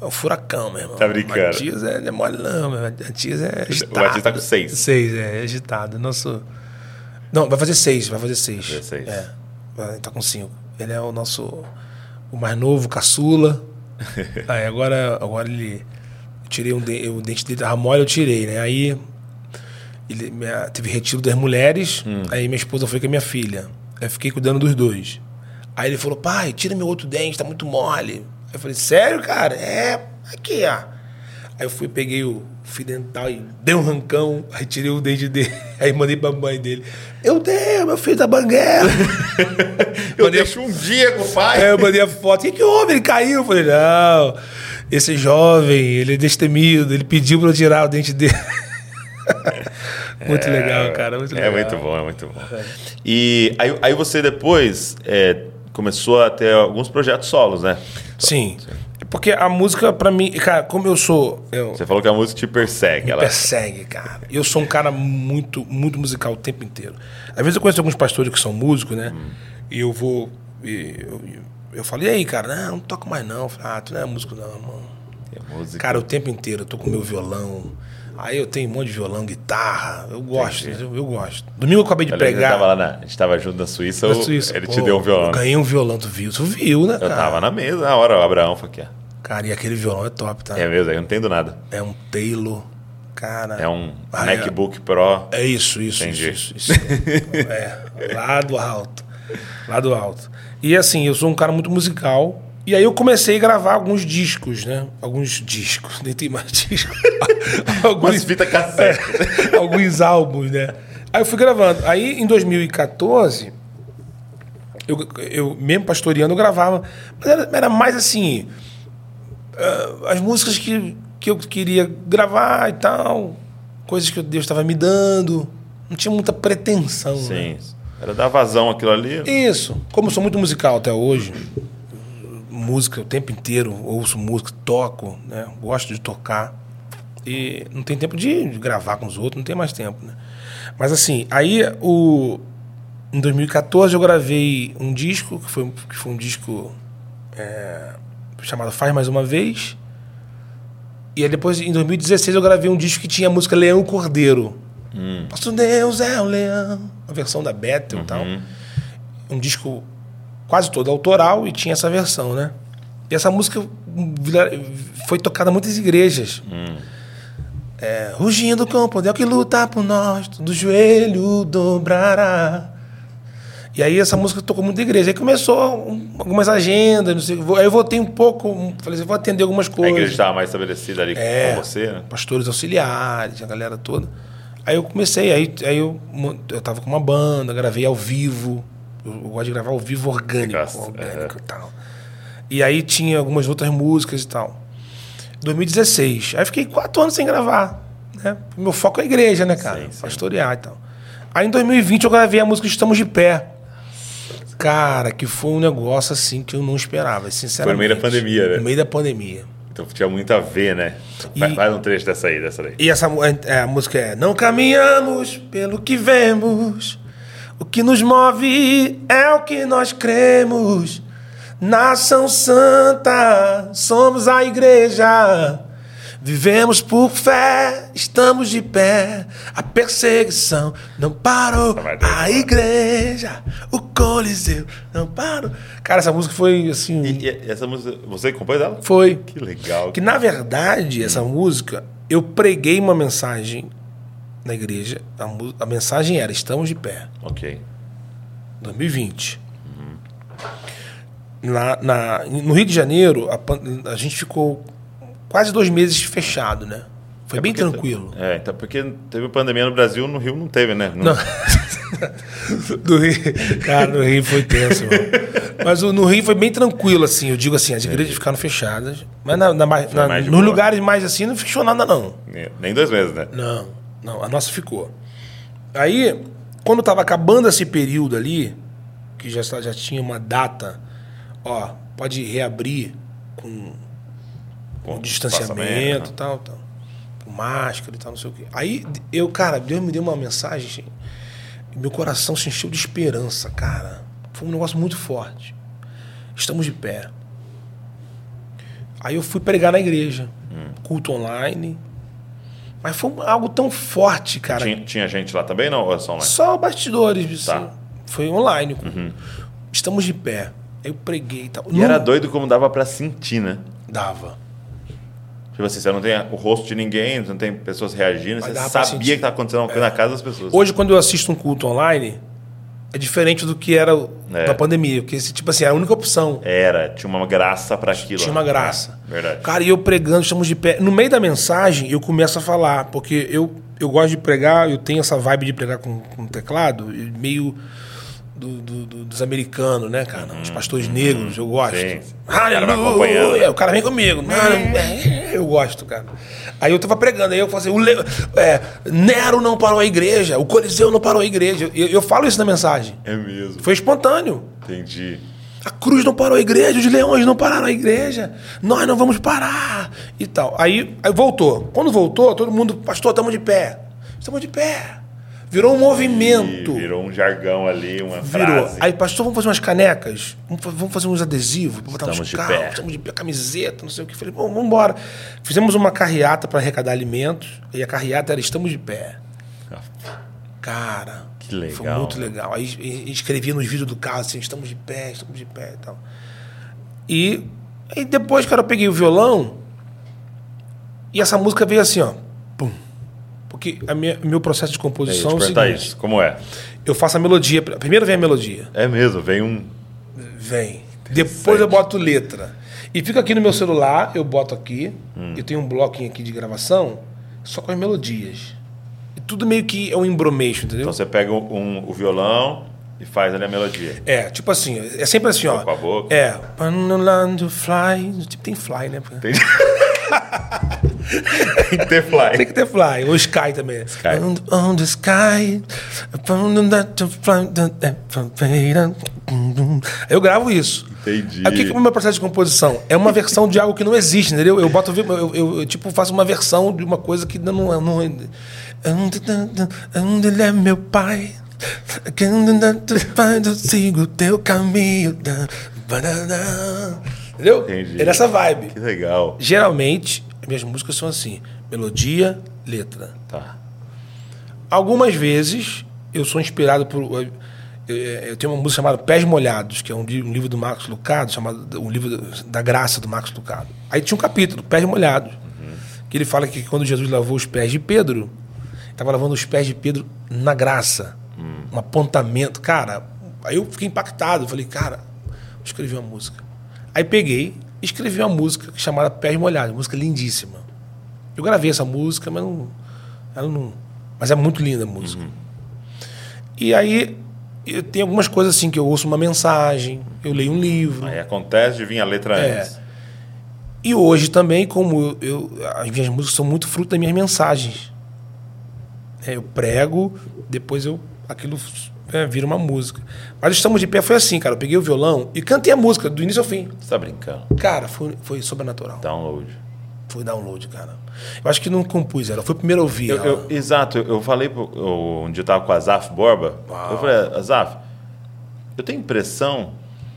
É um furacão, meu irmão. Tá brincando. O Matias é, é mole, não, meu. O Matias é agitado. Matias tá com seis. Seis, é, é agitado. Nosso. Não, vai fazer seis, vai fazer seis. Vai fazer seis. É. Vai, tá com cinco. Ele é o nosso. O mais novo, caçula. Aí agora, agora ele. Eu tirei um de- o dente dele tava mole, eu tirei, né? Aí ele, minha- teve retiro das mulheres, Hum. aí minha esposa foi com a minha filha. Aí eu fiquei cuidando dos dois. Aí ele falou, pai, tira meu outro dente, tá muito mole. Aí eu falei, sério, cara? É, aqui, ó. Aí eu fui, peguei o fio dental e dei um rancão, aí tirei o dente dele, aí mandei pra mãe dele. Eu dei, meu filho tá banguela. Eu Mandei- deixo um dia com o pai. Aí eu mandei a foto. O que, que houve? Ele caiu. Eu falei, não. Esse jovem, ele é destemido. Ele pediu pra eu tirar o dente dele. muito legal, cara. Muito legal. É muito bom, é muito bom. E aí, aí você depois é, começou a ter alguns projetos solos, né? Sim. É Porque a música, pra mim, cara, como eu sou. Eu, Você falou que a música te persegue. me Ela... persegue, cara. Eu sou um cara muito, muito musical o tempo inteiro. Às vezes eu conheço alguns pastores que são músicos, né? E eu vou. e eu, eu, eu falo, e aí, cara? Não, não toco mais não. Eu falo, ah, tu não é músico, não, irmão. É música. Cara, o tempo inteiro eu tô com meu violão. Aí eu tenho um monte de violão, guitarra. Eu gosto, eu, eu gosto. Domingo eu acabei de Eu pregar. Eu tava lá na, a gente tava junto na Suíça, na Suíça. ele Pô, te deu um violão. Eu ganhei um violão, tu viu? Tu viu, né, Eu cara? tava na mesa na hora, o Abraão falou que é. Cara, e aquele violão é top, tá? É mesmo, eu não entendo nada. É um Taylor. Cara. É um Ah, é. MacBook Pro. É isso, isso, Entendi. isso, isso, isso. é, lá do alto. Lá do alto. E assim, eu sou um cara muito musical. E aí eu comecei a gravar alguns discos, né? Alguns discos, nem tem mais discos. Alguns, fitas cassete. é, alguns álbuns, né? Aí eu fui gravando. Aí em 2014, eu, eu mesmo pastoreando, eu gravava. Mas era, era mais assim. Ah, as músicas que, que eu queria gravar e tal. Coisas que Deus estava me dando. Não tinha muita pretensão. né? Sim. Era dar vazão aquilo ali. Isso. Como eu sou muito musical até hoje, música o tempo inteiro, ouço música, toco, né? Gosto de tocar. E não tem tempo de gravar com os outros, não tem mais tempo, né? Mas assim, aí o em 2014 eu gravei um disco, que foi, que foi um disco é, chamado Faz Mais Uma Vez. E aí depois, em 2016, eu gravei um disco que tinha a música Leão Cordeiro. Nosso Deus é o leão. A versão da Bethel e tal. Um disco quase todo autoral e tinha essa versão, né? E essa música foi tocada em muitas igrejas. É, Rugindo com o poder que luta por nós, do joelho dobrará. E aí essa música tocou muito na igreja. Aí começou um- algumas agendas, não sei, aí eu voltei um pouco, um- falei assim, vou atender algumas A coisas. igreja estava mais estabelecida ali É. com você, né? pastores auxiliares, a galera toda. Aí eu comecei, aí, aí eu, eu tava com uma banda, gravei ao vivo. Eu, eu gosto de gravar ao vivo orgânico, Gosta, orgânico e tal. E aí tinha algumas outras músicas e tal. 2016. Aí fiquei quatro anos sem gravar. né? Meu foco é a igreja, né, cara? Sim, sim. Pastorear e tal. Aí em 2020 eu gravei a música Estamos de Pé. Cara, que foi um negócio assim que eu não esperava, sinceramente. Foi no meio da pandemia, né? No meio da pandemia. Então tinha muito a ver, né? E- Faz, um trecho dessa aí, dessa daí. E essa mu- é, a música é Não caminhamos pelo que vemos, o que nos move é o que nós cremos. Nação Santa, somos a igreja. Vivemos por fé, estamos de pé. A perseguição não parou. A igreja, o Coliseu não parou. Cara, essa música foi assim. E, e essa música, você compôs ela? Foi. Que legal. Que na verdade, essa música, eu preguei uma mensagem na igreja. A, a mensagem era: estamos de pé. Ok. 2020. Na, na- no Rio de Janeiro, a, a gente ficou quase dois meses fechado, né? Foi bem porque- tranquilo. É, então porque teve pandemia no Brasil, no Rio não teve, né? Não. do Rio, cara, no Rio foi tenso, mano. Mas no Rio foi bem tranquilo, assim. Eu digo assim, as igrejas ficaram fechadas. Mas na, na- na- mais nos boa. lugares mais assim não fechou nada, não. Nem dois meses, né? Não, não, a nossa ficou. Aí, quando estava acabando esse período ali, que já, já tinha uma data, ó, pode reabrir com, com distanciamento e né? tal, tal. Com máscara e tal, não sei o quê. Aí, eu, cara, Deus me deu uma mensagem, e meu coração se encheu de esperança, cara. Foi um negócio muito forte. Estamos de pé. Aí eu fui pregar na igreja, Hum. culto online. Mas foi algo tão forte, cara. Tinha, tinha gente lá também, não? Ou é só online? Só bastidores, assim. Tá. Uhum. Foi online. Estamos de pé. Aí eu preguei e tal. E Não era doido como dava pra sentir, né? Dava. Tipo assim, você não tem o rosto de ninguém, você não tem pessoas reagindo, Mas você sabia. É. que tá acontecendo uma coisa na casa das pessoas. Hoje, quando eu assisto um culto online, é diferente do que era É. da pandemia. Porque, tipo assim, era a única opção. Era, tinha uma graça pra aquilo. Tinha uma né? graça. É, verdade. Cara, e eu pregando, estamos de pé. No meio da mensagem, eu começo a falar, porque eu, eu gosto de pregar, eu tenho essa vibe de pregar com, com teclado, e meio do- do- do- dos americanos, né, cara? Os pastores negros, eu gosto. Uhum. Sim, Aleluia! né? O cara vem comigo. Eu gosto, cara. Aí eu tava pregando, aí eu falei assim, o Le- é, Nero não parou a igreja, o Coliseu não parou a igreja. Eu, eu falo isso na mensagem. É mesmo. Foi espontâneo. Entendi. A cruz não parou a igreja, os leões não pararam a igreja, nós não vamos parar e tal. Aí, aí voltou. Quando voltou, todo mundo, pastor, estamos de pé. Estamos de pé. Virou um movimento. virou um jargão ali, uma Virou. frase. Aí, pastor, vamos fazer umas canecas? Vamos fa- Vamos fazer uns adesivos para botar Estamos nos de carros? pé. Estamos de pé, camiseta, não sei o que. Falei, bom, vamos embora. Fizemos uma carreata para arrecadar alimentos. E a carreata era Estamos de pé. Cara, Que legal. foi muito legal. Aí escrevia nos vídeos do carro assim, estamos de pé, estamos de pé e tal. E depois, cara, eu peguei o violão e essa música veio assim, ó. Pum. Porque a minha, meu processo de É, eu composição te é perguntar seguinte. isso. Como é? Eu faço a melodia. Primeiro vem a melodia. É mesmo, vem um. Vem. Depois eu boto letra. E fica aqui no meu celular, eu boto aqui. Hum. Eu tenho um bloquinho aqui de gravação, só com as melodias. E tudo meio que é um embromeixo, entendeu? Então você pega um, o violão e faz ali a melodia. É, tipo assim, é sempre assim, ó. Com a boca. É. Tipo, tem fly, né? Tem Tem que ter fly. Tem que ter fly. Ou sky também. Sky. On, the sky. Eu gravo isso. Entendi. Aí, O que que é o meu processo de composição? É uma versão de algo que não existe, entendeu? Eu boto, eu, eu, eu, tipo, faço uma versão de uma coisa que não é. Não, Onde ele é meu pai? Eu sigo o teu caminho. Entendeu? Entendi. É nessa vibe. Que legal. Geralmente, minhas músicas são assim: melodia, letra. Tá. Algumas vezes eu sou inspirado por. Eu, eu tenho uma música chamada Pés Molhados, que é um, li- livro do Marcos Lucado, chamado um livro da graça do Marcos Lucado. Aí tinha um capítulo, Pés Molhados, que ele fala que quando Jesus lavou os pés de Pedro, estava lavando os pés de Pedro na graça, um apontamento. Cara, aí eu fiquei impactado. Falei, cara, vou escrever uma música. Aí peguei escrevi uma música chamada Pés Molhados, música lindíssima. Eu gravei essa música, mas não. Ela não mas é muito linda a música. E aí, eu tenho algumas coisas assim que eu ouço uma mensagem, eu leio um livro. Aí acontece de vir a letra É. antes. E hoje também, como eu, as minhas músicas são muito fruto das minhas mensagens. é, eu prego, depois eu aquilo é, vira uma música. Mas estamos de pé foi assim, cara. Eu peguei o violão e cantei a música do início ao fim. Você tá brincando. Cara, foi, foi sobrenatural. Download. Foi download, cara. Eu acho que não compus ela. Foi o primeiro a ouvir. Eu, eu- exato, eu, falei, pro- eu, tava com o Azaf Borba. Eu falei, Azaf, eu tenho a impressão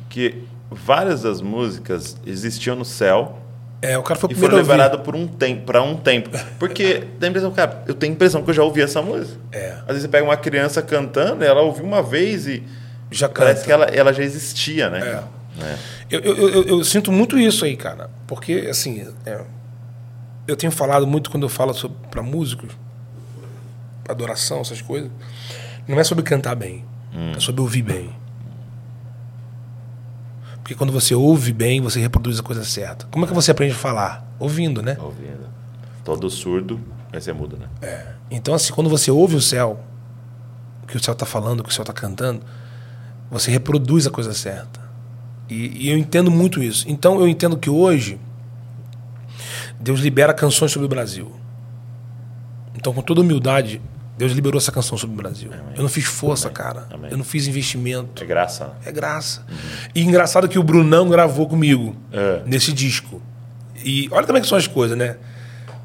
que várias das músicas existiam no céu É, o cara foi o e primeiro ouvir. liberadas por um tempo, para um tempo. Porque tem a impressão, cara, eu tenho a impressão que eu já ouvi essa música. É. Às vezes você pega uma criança cantando, ela ouviu uma vez e Já parece canta. que ela, ela já existia, né? É. É. Eu, eu, eu, eu sinto muito isso aí, cara. Porque, assim, é, eu tenho falado muito quando eu falo sobre, pra músicos, adoração, essas coisas. Não é sobre cantar bem, é sobre ouvir bem. Porque quando você ouve bem, você reproduz a coisa certa. Como é que você aprende a falar? Ouvindo, né? Ouvindo. Todo surdo, aí você muda, né? Então, assim, quando você ouve o céu, o que o céu está falando, o que o céu está cantando, você reproduz a coisa certa. E, e eu entendo muito isso. Então, eu entendo que hoje, Deus libera canções sobre o Brasil. Então, com toda humildade, Deus liberou essa canção sobre o Brasil. Eu não fiz força, cara. Amém. Eu não fiz investimento. É graça. É graça. E engraçado que o Brunão gravou comigo É. nesse disco. E olha como é que são as coisas, né?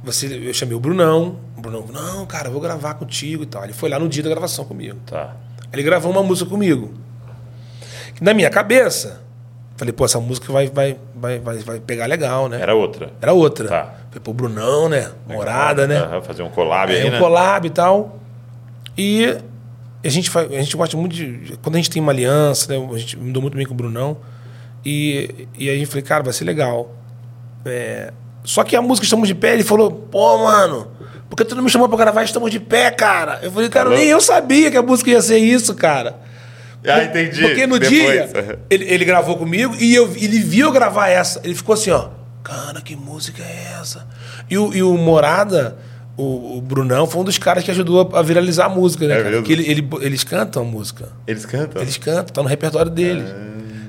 Você, eu chamei o Brunão, o Brunão, não, cara, eu vou gravar contigo e tal. Ele foi lá no dia da gravação comigo. Tá. Ele gravou uma música comigo. Na minha cabeça, falei, pô, essa música vai, vai, vai, vai, vai pegar legal, né? Era outra. Era outra. Tá. Falei, pô, Brunão, né? Morada, né? Aham, fazer um collab É, aí, um né? collab e tal. E a gente, faz, a gente gosta muito de. Quando a gente tem uma aliança, né, a gente me deu muito bem com o Brunão. E, e aí a gente falei, cara, vai ser legal. É, só que a música Estamos de Pé, ele falou, pô, mano, por que tu não me chamou pra gravar Estamos de Pé, cara? Eu falei, cara, Falou? nem eu sabia que a música ia ser isso, cara. Ah, entendi. Porque no Depois. dia, ele, ele gravou comigo e eu, ele viu eu gravar essa. Ele ficou assim, ó. Cara, que música é essa? E o, e o Morada, o, o Brunão, foi um dos caras que ajudou a, a viralizar a música, né? É cara? Porque ele, ele- eles cantam a música. Eles cantam? Eles cantam, tá no repertório deles.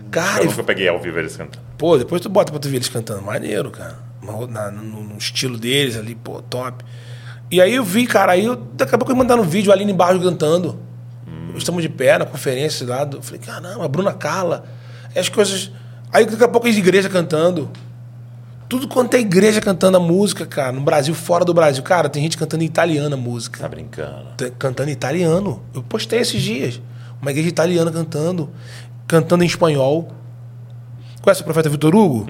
Cara, Eu nunca peguei ao vivo eles cantando. pô, depois tu bota pra tu ver eles cantando. Maneiro, cara. Na- no, no estilo deles ali, pô, top. E aí eu vi, cara, aí eu, daqui a pouco eu mandaram um vídeo ali embaixo cantando. Estamos de pé na conferência lá. Do, eu falei, caramba, a Bruna Carla. As coisas. Aí daqui a pouco as igrejas cantando. Tudo quanto é igreja cantando a música, cara. No Brasil, fora do Brasil. Cara, tem gente cantando em italiano a música. Tá brincando. Tá Cantando em italiano. Eu postei esses dias. Uma igreja italiana cantando. Cantando em espanhol. Conhece o profeta Vitor Hugo?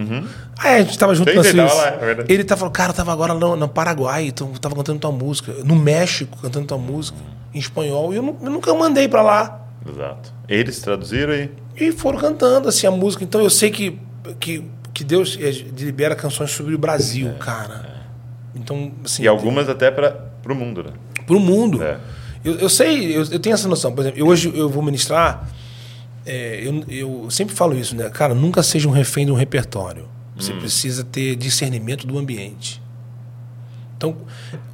Ah, é, a gente tava junto na Suíça. lá, é ele tava falando, cara, eu tava agora no, no Paraguai, então, tava cantando tua música. No México, cantando tua música. Em espanhol. E eu, eu nunca mandei pra lá. Exato. Eles traduziram aí. E foram cantando assim a música. Então eu sei que, que, que Deus eh, libera canções sobre o Brasil, cara. Então, assim. É, E algumas até para pro mundo, né? Pro mundo. É. Eu, eu sei, eu, eu tenho essa noção. Por exemplo, eu, hoje eu vou ministrar. é, eu, eu sempre falo isso, né? Cara, nunca seja um refém de um repertório. Você precisa ter discernimento do ambiente. Então,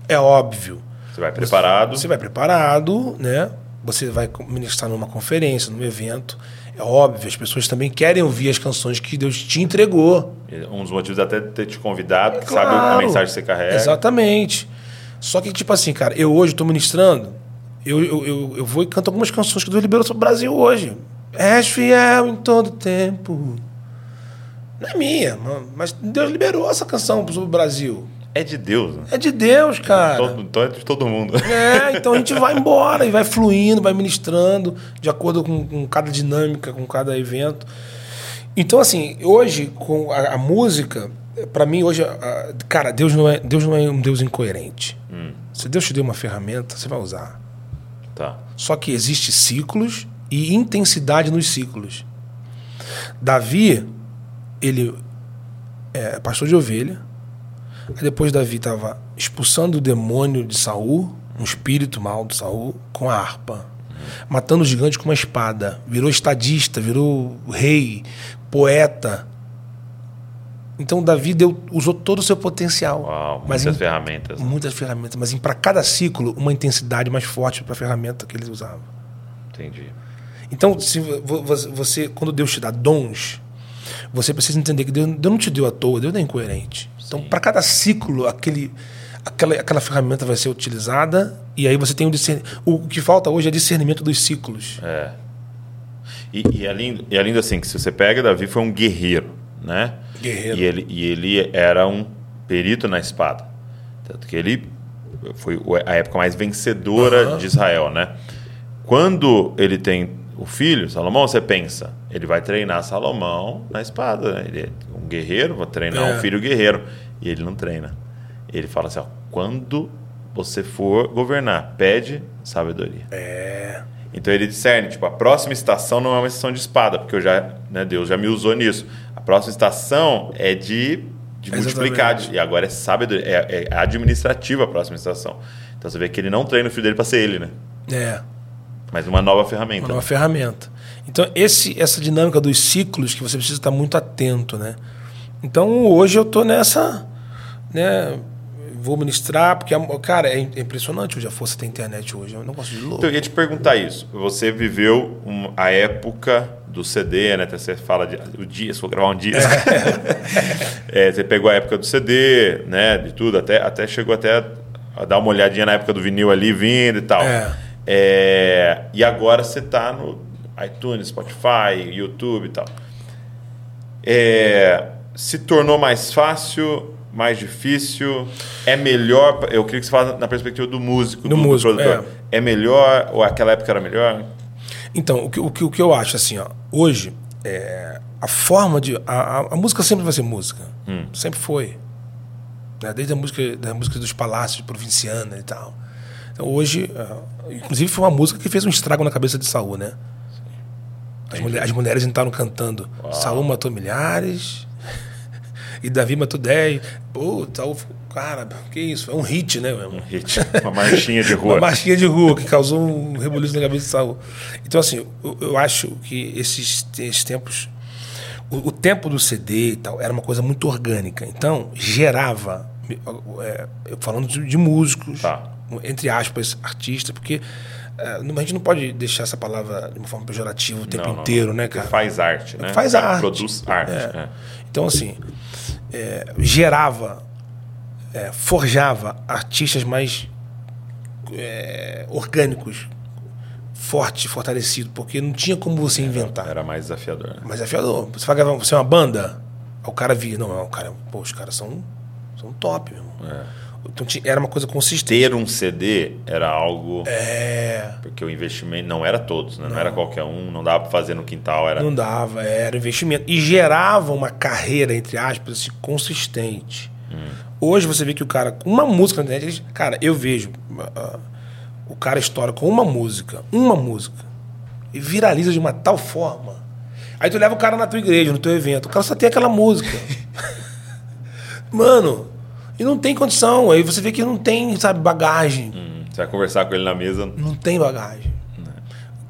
é óbvio. Você vai preparado. Você vai preparado, né? Você vai ministrar numa conferência, num evento. É óbvio, as pessoas também querem ouvir as canções que Deus te entregou. Um dos motivos até de ter te convidado, que Claro. sabe a mensagem que você carrega. Exatamente. Só que, tipo assim, cara, eu hoje estou ministrando, eu, eu, eu, eu vou e canto algumas canções que Deus liberou sobre o Brasil hoje. És fiel em todo tempo. Não é minha, ma- mas Deus liberou essa canção sobre o Brasil. É de Deus, né? É de Deus, cara. Todo, então é de todo mundo. É, então a gente vai embora e vai fluindo, vai ministrando de acordo com, com cada dinâmica, com cada evento. Então, assim, hoje, com a, a música, para mim, hoje, a- cara, Deus não, é, Deus não é um Deus incoerente. Se Deus te deu uma ferramenta, você vai usar. Tá. Só que existe ciclos e intensidade nos ciclos. Davi, ele é pastor de ovelha. Aí depois Davi estava expulsando o demônio de Saul, um espírito mal de Saul, com a harpa. Matando o gigante com uma espada. Virou estadista, virou rei, poeta. Então Davi deu, usou todo o seu potencial. Uau, muitas em- ferramentas. muitas ferramentas, mas para cada ciclo uma intensidade mais forte para a ferramenta que ele usava. Entendi. Então, se vo- vo- você, quando Deus te dá dons, você precisa entender que Deus, Deus não te deu à toa, Deus não é incoerente. Então, para cada ciclo, aquele, aquela, aquela ferramenta vai ser utilizada e aí você tem o discernimento. O que falta hoje é discernimento dos ciclos. É. E, e, é lindo, e é lindo assim, que se você pega, Davi foi um guerreiro, né? Guerreiro. E ele, e ele era um perito na espada. Tanto que ele foi a época mais vencedora Aham. de Israel, né? Quando ele tem o filho, Salomão, você pensa, ele vai treinar Salomão na espada. né? Ele é um guerreiro, vai treinar É. um filho guerreiro. E ele não treina. Ele fala assim, ó, quando você for governar, pede sabedoria. É. Então ele discerne, tipo, a próxima estação não é uma estação de espada, porque eu já, né, Deus já me usou nisso. A próxima estação é de, de Exatamente. multiplicar, e agora é sabedoria, é, é administrativa a próxima estação. Então você vê que ele não treina o filho dele para ser ele, né? É. Mas uma nova ferramenta. Uma nova ferramenta. Então, esse, essa dinâmica dos ciclos que você precisa estar muito atento, né? Então, hoje eu tô nessa, né? Vou ministrar, porque, cara, é impressionante hoje a força da internet hoje. É um negócio de louco. Então eu ia te perguntar isso. Você viveu um- a época do CD, né? Até Você fala de o dia, se for gravar um disco. É, você pegou a época do CD, né? De tudo, até, até chegou até a dar uma olhadinha na época do vinil ali vindo e tal. É. É, e agora você tá no iTunes, Spotify, YouTube e tal. É, se tornou mais fácil, mais difícil? É melhor? Eu queria que você falasse na perspectiva do músico, Do músico, É. melhor ou aquela época era melhor? Então, o que, o que, o que eu acho, assim, ó, hoje, é, a forma de. A, a- música sempre vai ser música. Sempre foi. Né? Desde a música, da música dos palácios, provinciana e tal. Então, hoje, ah, inclusive, foi uma música que fez um estrago na cabeça de Saul, né? As, mulher- as mulheres entraram cantando. Saul matou milhares e Davi matou dez. Pô, Saul, cara, que isso? É um hit, né? meu? Hit, Uma marchinha de rua. Uma marchinha de rua que causou um rebuliço na cabeça de Saul. Então, assim, eu, eu acho que esses, esses tempos. O, o tempo do CD e tal era uma coisa muito orgânica. Então, gerava. é, falando de, de músicos, Tá. Entre aspas, artistas, porque é, a gente não pode deixar essa palavra de uma forma pejorativa o tempo Não, não, inteiro, não. né, cara? Faz arte, né? Faz Cara, arte. Produz arte. É. né? Então, assim, é, gerava, é, forjava artistas mais é, orgânicos, forte, fortalecido, porque não tinha como você inventar. Era mais desafiador. Né? Mas desafiador. Você vai gravar, você é uma banda, o cara via, não, o cara, pô, os caras são, são top, meu irmão. Então tinha- era uma coisa consistente. Ter um CD era algo. É, Porque o investimento não era todos, né? Não, era qualquer um, não dava pra fazer no quintal. Era... não dava, era investimento. E gerava uma carreira, entre aspas, assim, consistente. Hoje você vê que o cara, com uma música na internet, ele- cara, eu vejo ah, o cara estoura com uma música, uma música, e viraliza de uma tal forma. Aí tu leva o cara na tua igreja, no teu evento, o cara só tem aquela música. Mano, e não tem condição. Aí você vê que não tem, sabe, bagagem. Hum, Você vai conversar com ele na mesa. Não tem bagagem.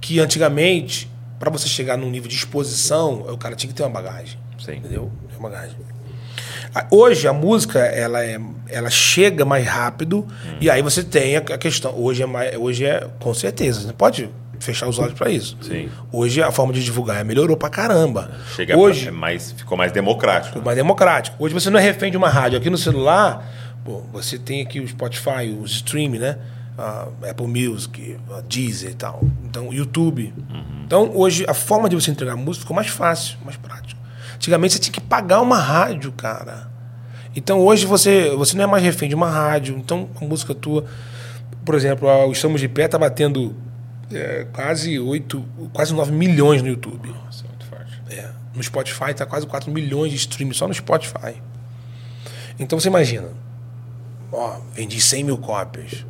Que antigamente, para você chegar num nível de exposição, o cara tinha que ter uma bagagem. Sim. Entendeu? Uma bagagem. Ah, Hoje a música ela, é, ela chega mais rápido e aí você tem a a questão. Hoje é, mais, hoje é com certeza. Você pode fechar os olhos para isso. Sim. Hoje a forma de divulgar melhorou pra caramba. Chega hoje é mais, ficou mais democrático. mais democrático. Hoje você não é refém de uma rádio. Aqui no celular, pô, você tem aqui o Spotify, o stream, né? A Apple Music, a Deezer e tal. Então, YouTube. Então, hoje, a forma de você entregar música ficou mais fácil, mais prático. Antigamente, você tinha que pagar uma rádio, cara. Então, hoje, você, você não é mais refém de uma rádio. Então, a música tua... Por exemplo, o Estamos de Pé tá batendo é, quase 8, quase 9 milhões no YouTube. Nossa, é muito forte. É, no Spotify tá quase 4 milhões de streams só no Spotify. Então você imagina. Ó, vendi 100 mil cópias.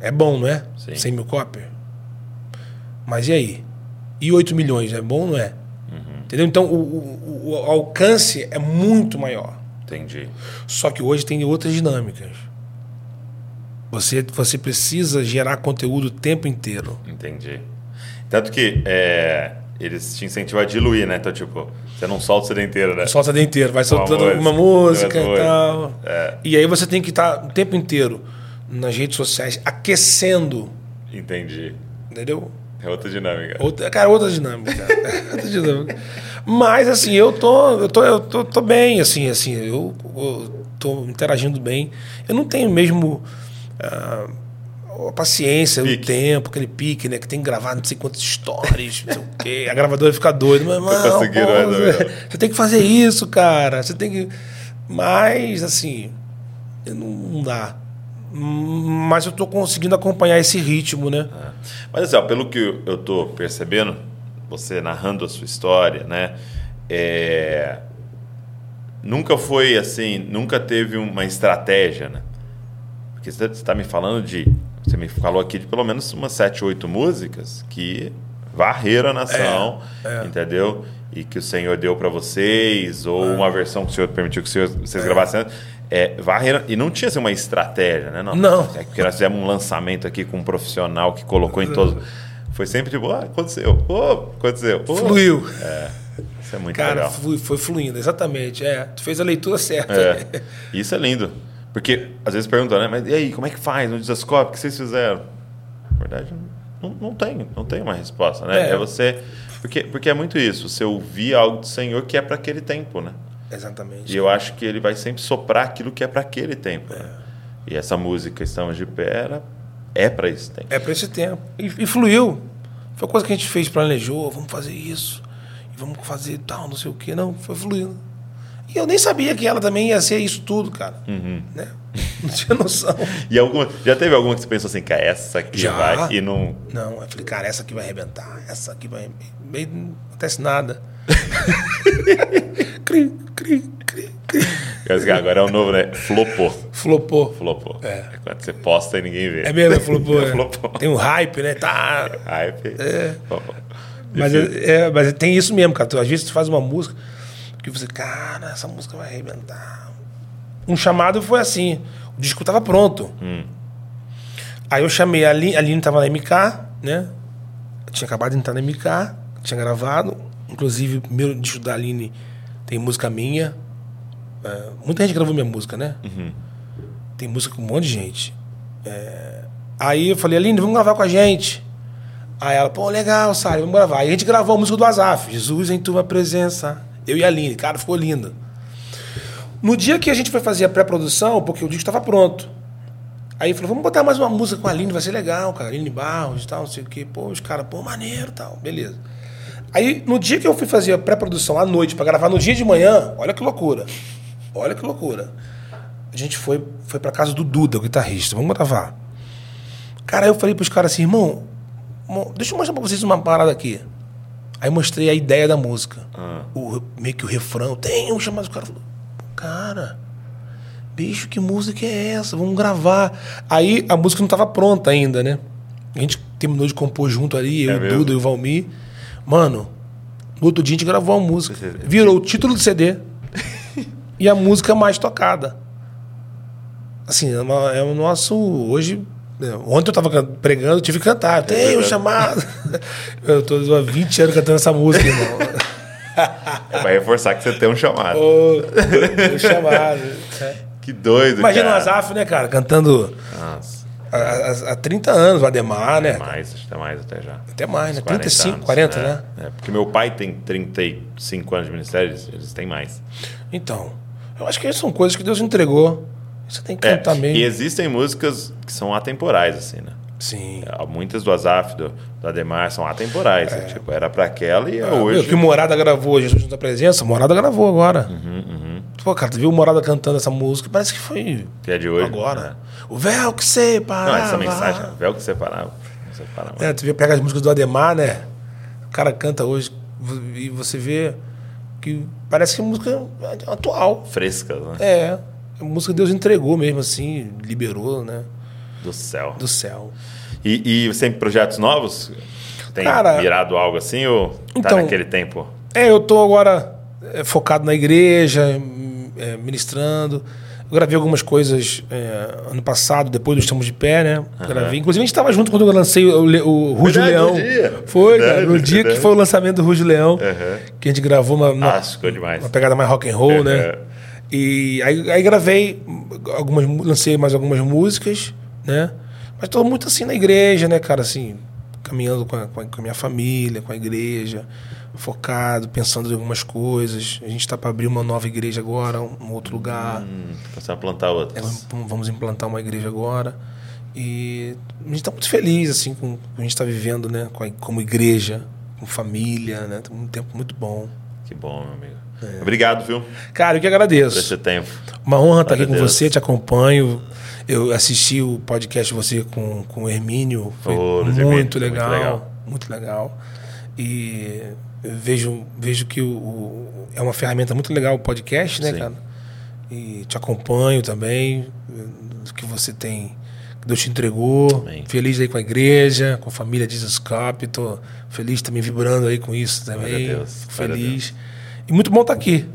É bom, não é? Sim. 100 mil cópias. Mas e aí? E 8 milhões, é bom, não é? Entendeu? Então o, o- o alcance é muito maior. Entendi. Só que hoje tem outras dinâmicas. Você, você precisa gerar conteúdo o tempo inteiro. Entendi. Tanto que é, eles te incentivam a diluir, né? Então, tipo, você não solta o CD inteiro, né? Solta o dia inteiro, vai soltando música, uma música duas e tal. É. E aí você tem que estar o tempo inteiro nas redes sociais aquecendo, Entendi. entendeu? É outra dinâmica. Outra, cara, outra dinâmica. cara. outra dinâmica. Mas, assim, eu tô, eu tô, eu tô, tô bem, assim, assim, eu, eu tô interagindo bem. Eu não tenho mesmo ah, a paciência, Pique. o tempo, aquele pique, né? Que tem que gravar não sei quantas stories, não sei o quê. A gravadora fica doida. Mas, conseguindo pô, você, você tem que fazer isso, cara. Você tem que... Mas, assim, não, dá. Mas eu tô conseguindo acompanhar esse ritmo, né? Mas assim, ó, pelo que eu tô percebendo, você narrando a sua história, né? é, Nunca foi assim, nunca teve uma estratégia, né? Porque você está me falando de. Você me falou aqui de pelo menos umas sete, oito músicas que varreram a nação, É, é. entendeu? E que o Senhor deu para vocês, ou uma versão que o Senhor permitiu que o Senhor, vocês gravassem antes. É, varreram, e não tinha assim, uma estratégia, né? Não. É porque nós fizemos um lançamento aqui com um profissional que colocou em todos. Foi sempre tipo, ah, aconteceu, oh, aconteceu. oh. Fluiu. Isso é muito Cara, legal. fui- foi fluindo, exatamente. É, tu fez a leitura certa. É. Isso é lindo. Porque às vezes perguntam, né? Mas e aí, como é que faz no Desascope? O que vocês fizeram? Na verdade, não, não tem, não tem uma resposta, né? É. É, você. Porque, porque é muito isso, você ouvir algo do Senhor que é para aquele tempo, né? Exatamente. E eu acho que ele vai sempre soprar aquilo que é para aquele tempo. né? E essa música Estamos de Pé era, é para esse tempo. É para esse tempo. E, e fluiu. Foi coisa que a gente fez, planejou, vamos fazer isso, vamos fazer tal, não sei o quê. Não, foi fluindo. E eu nem sabia que ela também ia ser isso tudo, cara. Uhum. Né? Não tinha noção. E alguma, já teve alguma que você pensou assim, cara, essa aqui Já. vai e não. Não, eu falei, cara, essa aqui vai arrebentar, essa aqui vai. Não acontece nada. cri, cri, cri, cri. Agora é o novo, né? Flopou. Flopou. Flopou. É. quando você posta e ninguém vê. É mesmo, é flopou. é. Flopou. Tem um hype, né? Tá. Hype. É. Mas, é, é, mas tem isso mesmo, cara. Tu, Às vezes tu faz uma música que você, cara, essa música vai arrebentar. Um chamado foi assim: o disco tava pronto. Aí eu chamei a Aline, a Aline tava na MK, né? Eu tinha acabado de entrar na MK, tinha gravado. Inclusive, primeiro disco da Aline tem música minha. É, muita gente gravou minha música, né? Tem música com um monte de gente. É, aí eu falei, Aline, vamos gravar com a gente. Aí ela, pô, legal, Sara, vamos gravar. Aí a gente gravou a música do Azaf, Jesus em tua presença. Eu e a Aline, cara, ficou linda. No dia que a gente foi fazer a pré-produção, porque o disco estava pronto. Aí falou, vamos botar mais uma música com a Aline, vai ser legal, cara. Aline Barros e tal, não sei o quê. Pô, os caras, pô, maneiro tal, beleza. Aí, no dia que eu fui fazer a pré-produção à noite, pra gravar no dia de manhã, olha que loucura. Olha que loucura. A gente foi, foi pra casa do Duda, o guitarrista, vamos gravar. Cara, aí eu falei pros caras assim, irmão, deixa eu mostrar pra vocês uma parada aqui. Aí mostrei a ideia da música. O, meio que o refrão. Tem um chamado. O cara falou, cara, bicho, que música é essa? Vamos gravar. Aí a música não tava pronta ainda, né? A gente terminou de compor junto ali, eu, É o mesmo? Duda e o Valmir. Mano, no outro dia a gente gravou a música. Virou o título do CD. e a música mais tocada. Assim, é, uma- é o nosso. Hoje. Né, Ontem eu tava pregando, eu tive que cantar. Tem um chamado. eu tô há 20 anos cantando essa música, irmão. É pra reforçar que você tem um chamado. Ô, um chamado. É. Que doido, Imagina o cara. Azaf, né, cara? Cantando há, há- há 30 anos, o Ademar, né? mais, acho que é mais até já. Até mais, né? Uns 40 35, anos, 40, né? É, porque meu pai tem 35 anos de ministério, eles, eles têm mais. Então, eu acho que são coisas que Deus entregou. Você tem que É, cantar mesmo. e existem músicas que são atemporais, assim, né? Sim. É, Muitas do Azaf, do, do Ademar, são atemporais. né? Tipo, era pra aquela e é Ah, hoje. meu, que o Morada gravou Jesus na presença, Morada gravou agora. Uhum, Pô, cara, tu viu o Morada cantando essa música? Parece que foi Que é de hoje. agora. né? O véu que separava. Não, essa mensagem, véu que separava. Não separava. É, tu vê, pega as músicas do Ademar, né? O cara canta hoje e você vê que parece que é música atual. Frescas, né? É, a música Deus entregou mesmo assim, liberou, né? Do céu. Do céu. E, e tem projetos novos? Tem Cara, virado algo assim ou tá então- naquele tempo? É, eu tô agora é, focado na igreja, é, ministrando. Eu gravei algumas coisas é, ano passado, depois do Estamos de Pé, né? Gravei. Inclusive, a gente estava junto quando eu lancei o, o Rujo Leão. dia. Foi, Verdade, cara. No dia verdade. que foi o lançamento do Rujo Leão, Aham. que a gente gravou uma, uma, Ah, uma pegada mais rock and roll, né? E aí, aí gravei algumas, lancei mais algumas músicas, né? Mas tô muito assim na igreja, né, cara? Assim, caminhando com a, com a minha família, com a igreja, focado, pensando em algumas coisas. A gente está para abrir uma nova igreja agora, um outro lugar. Hum, começar a plantar outras. É, vamos implantar uma igreja agora. E a gente está muito feliz assim com o que a gente está vivendo, né? Como igreja, com família, né? Um tempo muito bom. Que bom, meu amigo. É. Obrigado, viu? Cara, eu que agradeço. Por esse tempo. Uma honra estar aqui com você, te acompanho. Eu assisti o podcast de você com, com o Hermínio. Foi oh, muito, Hermínio, legal, muito legal. Muito legal. E vejo, vejo que o, o, é uma ferramenta muito legal o podcast, né, Sim. cara? E te acompanho também. Que você tem. Que Deus te entregou. Amém. Feliz aí com a igreja, com a família Jesus Cup. Tô feliz também vibrando aí com isso também. Deus, feliz. E muito bom estar aqui.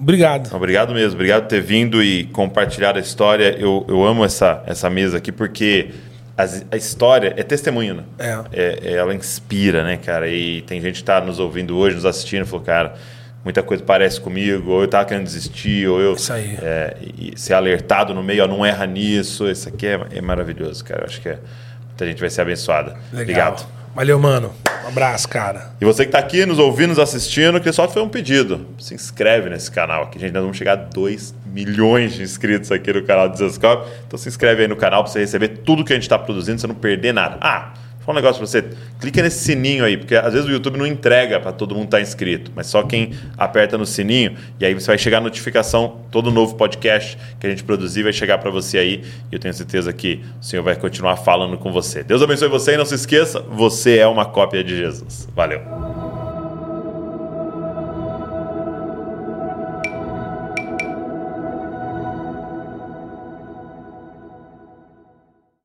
Obrigado. Obrigado mesmo. Obrigado por ter vindo e compartilhado a história. Eu, eu amo essa, essa mesa aqui porque a, a história é testemunho, né? É. É, é. Ela inspira, né, cara? E tem gente que está nos ouvindo hoje, nos assistindo e falou, cara, muita coisa parece comigo, ou eu estava querendo desistir, ou eu. Isso aí. É, ser alertado no meio, ó, não erra nisso. Isso aqui é, é maravilhoso, cara. Eu acho que é, muita gente vai ser abençoada. Legal. Obrigado. Valeu, mano. Um abraço, cara. E você que está aqui nos ouvindo, nos assistindo, que só foi um pedido. Se inscreve nesse canal aqui, gente. Nós vamos chegar a 2 milhões de inscritos aqui no canal do Zescope. Então se inscreve aí no canal para você receber tudo que a gente está produzindo, você não perder nada. Ah, Um negócio pra você. Clica nesse sininho aí, porque às vezes o YouTube não entrega para todo mundo estar tá inscrito, mas só quem aperta no sininho e aí você vai chegar a notificação, todo novo podcast que a gente produzir vai chegar para você aí e eu tenho certeza que o Senhor vai continuar falando com você. Deus abençoe você e não se esqueça, você é uma cópia de Jesus. Valeu.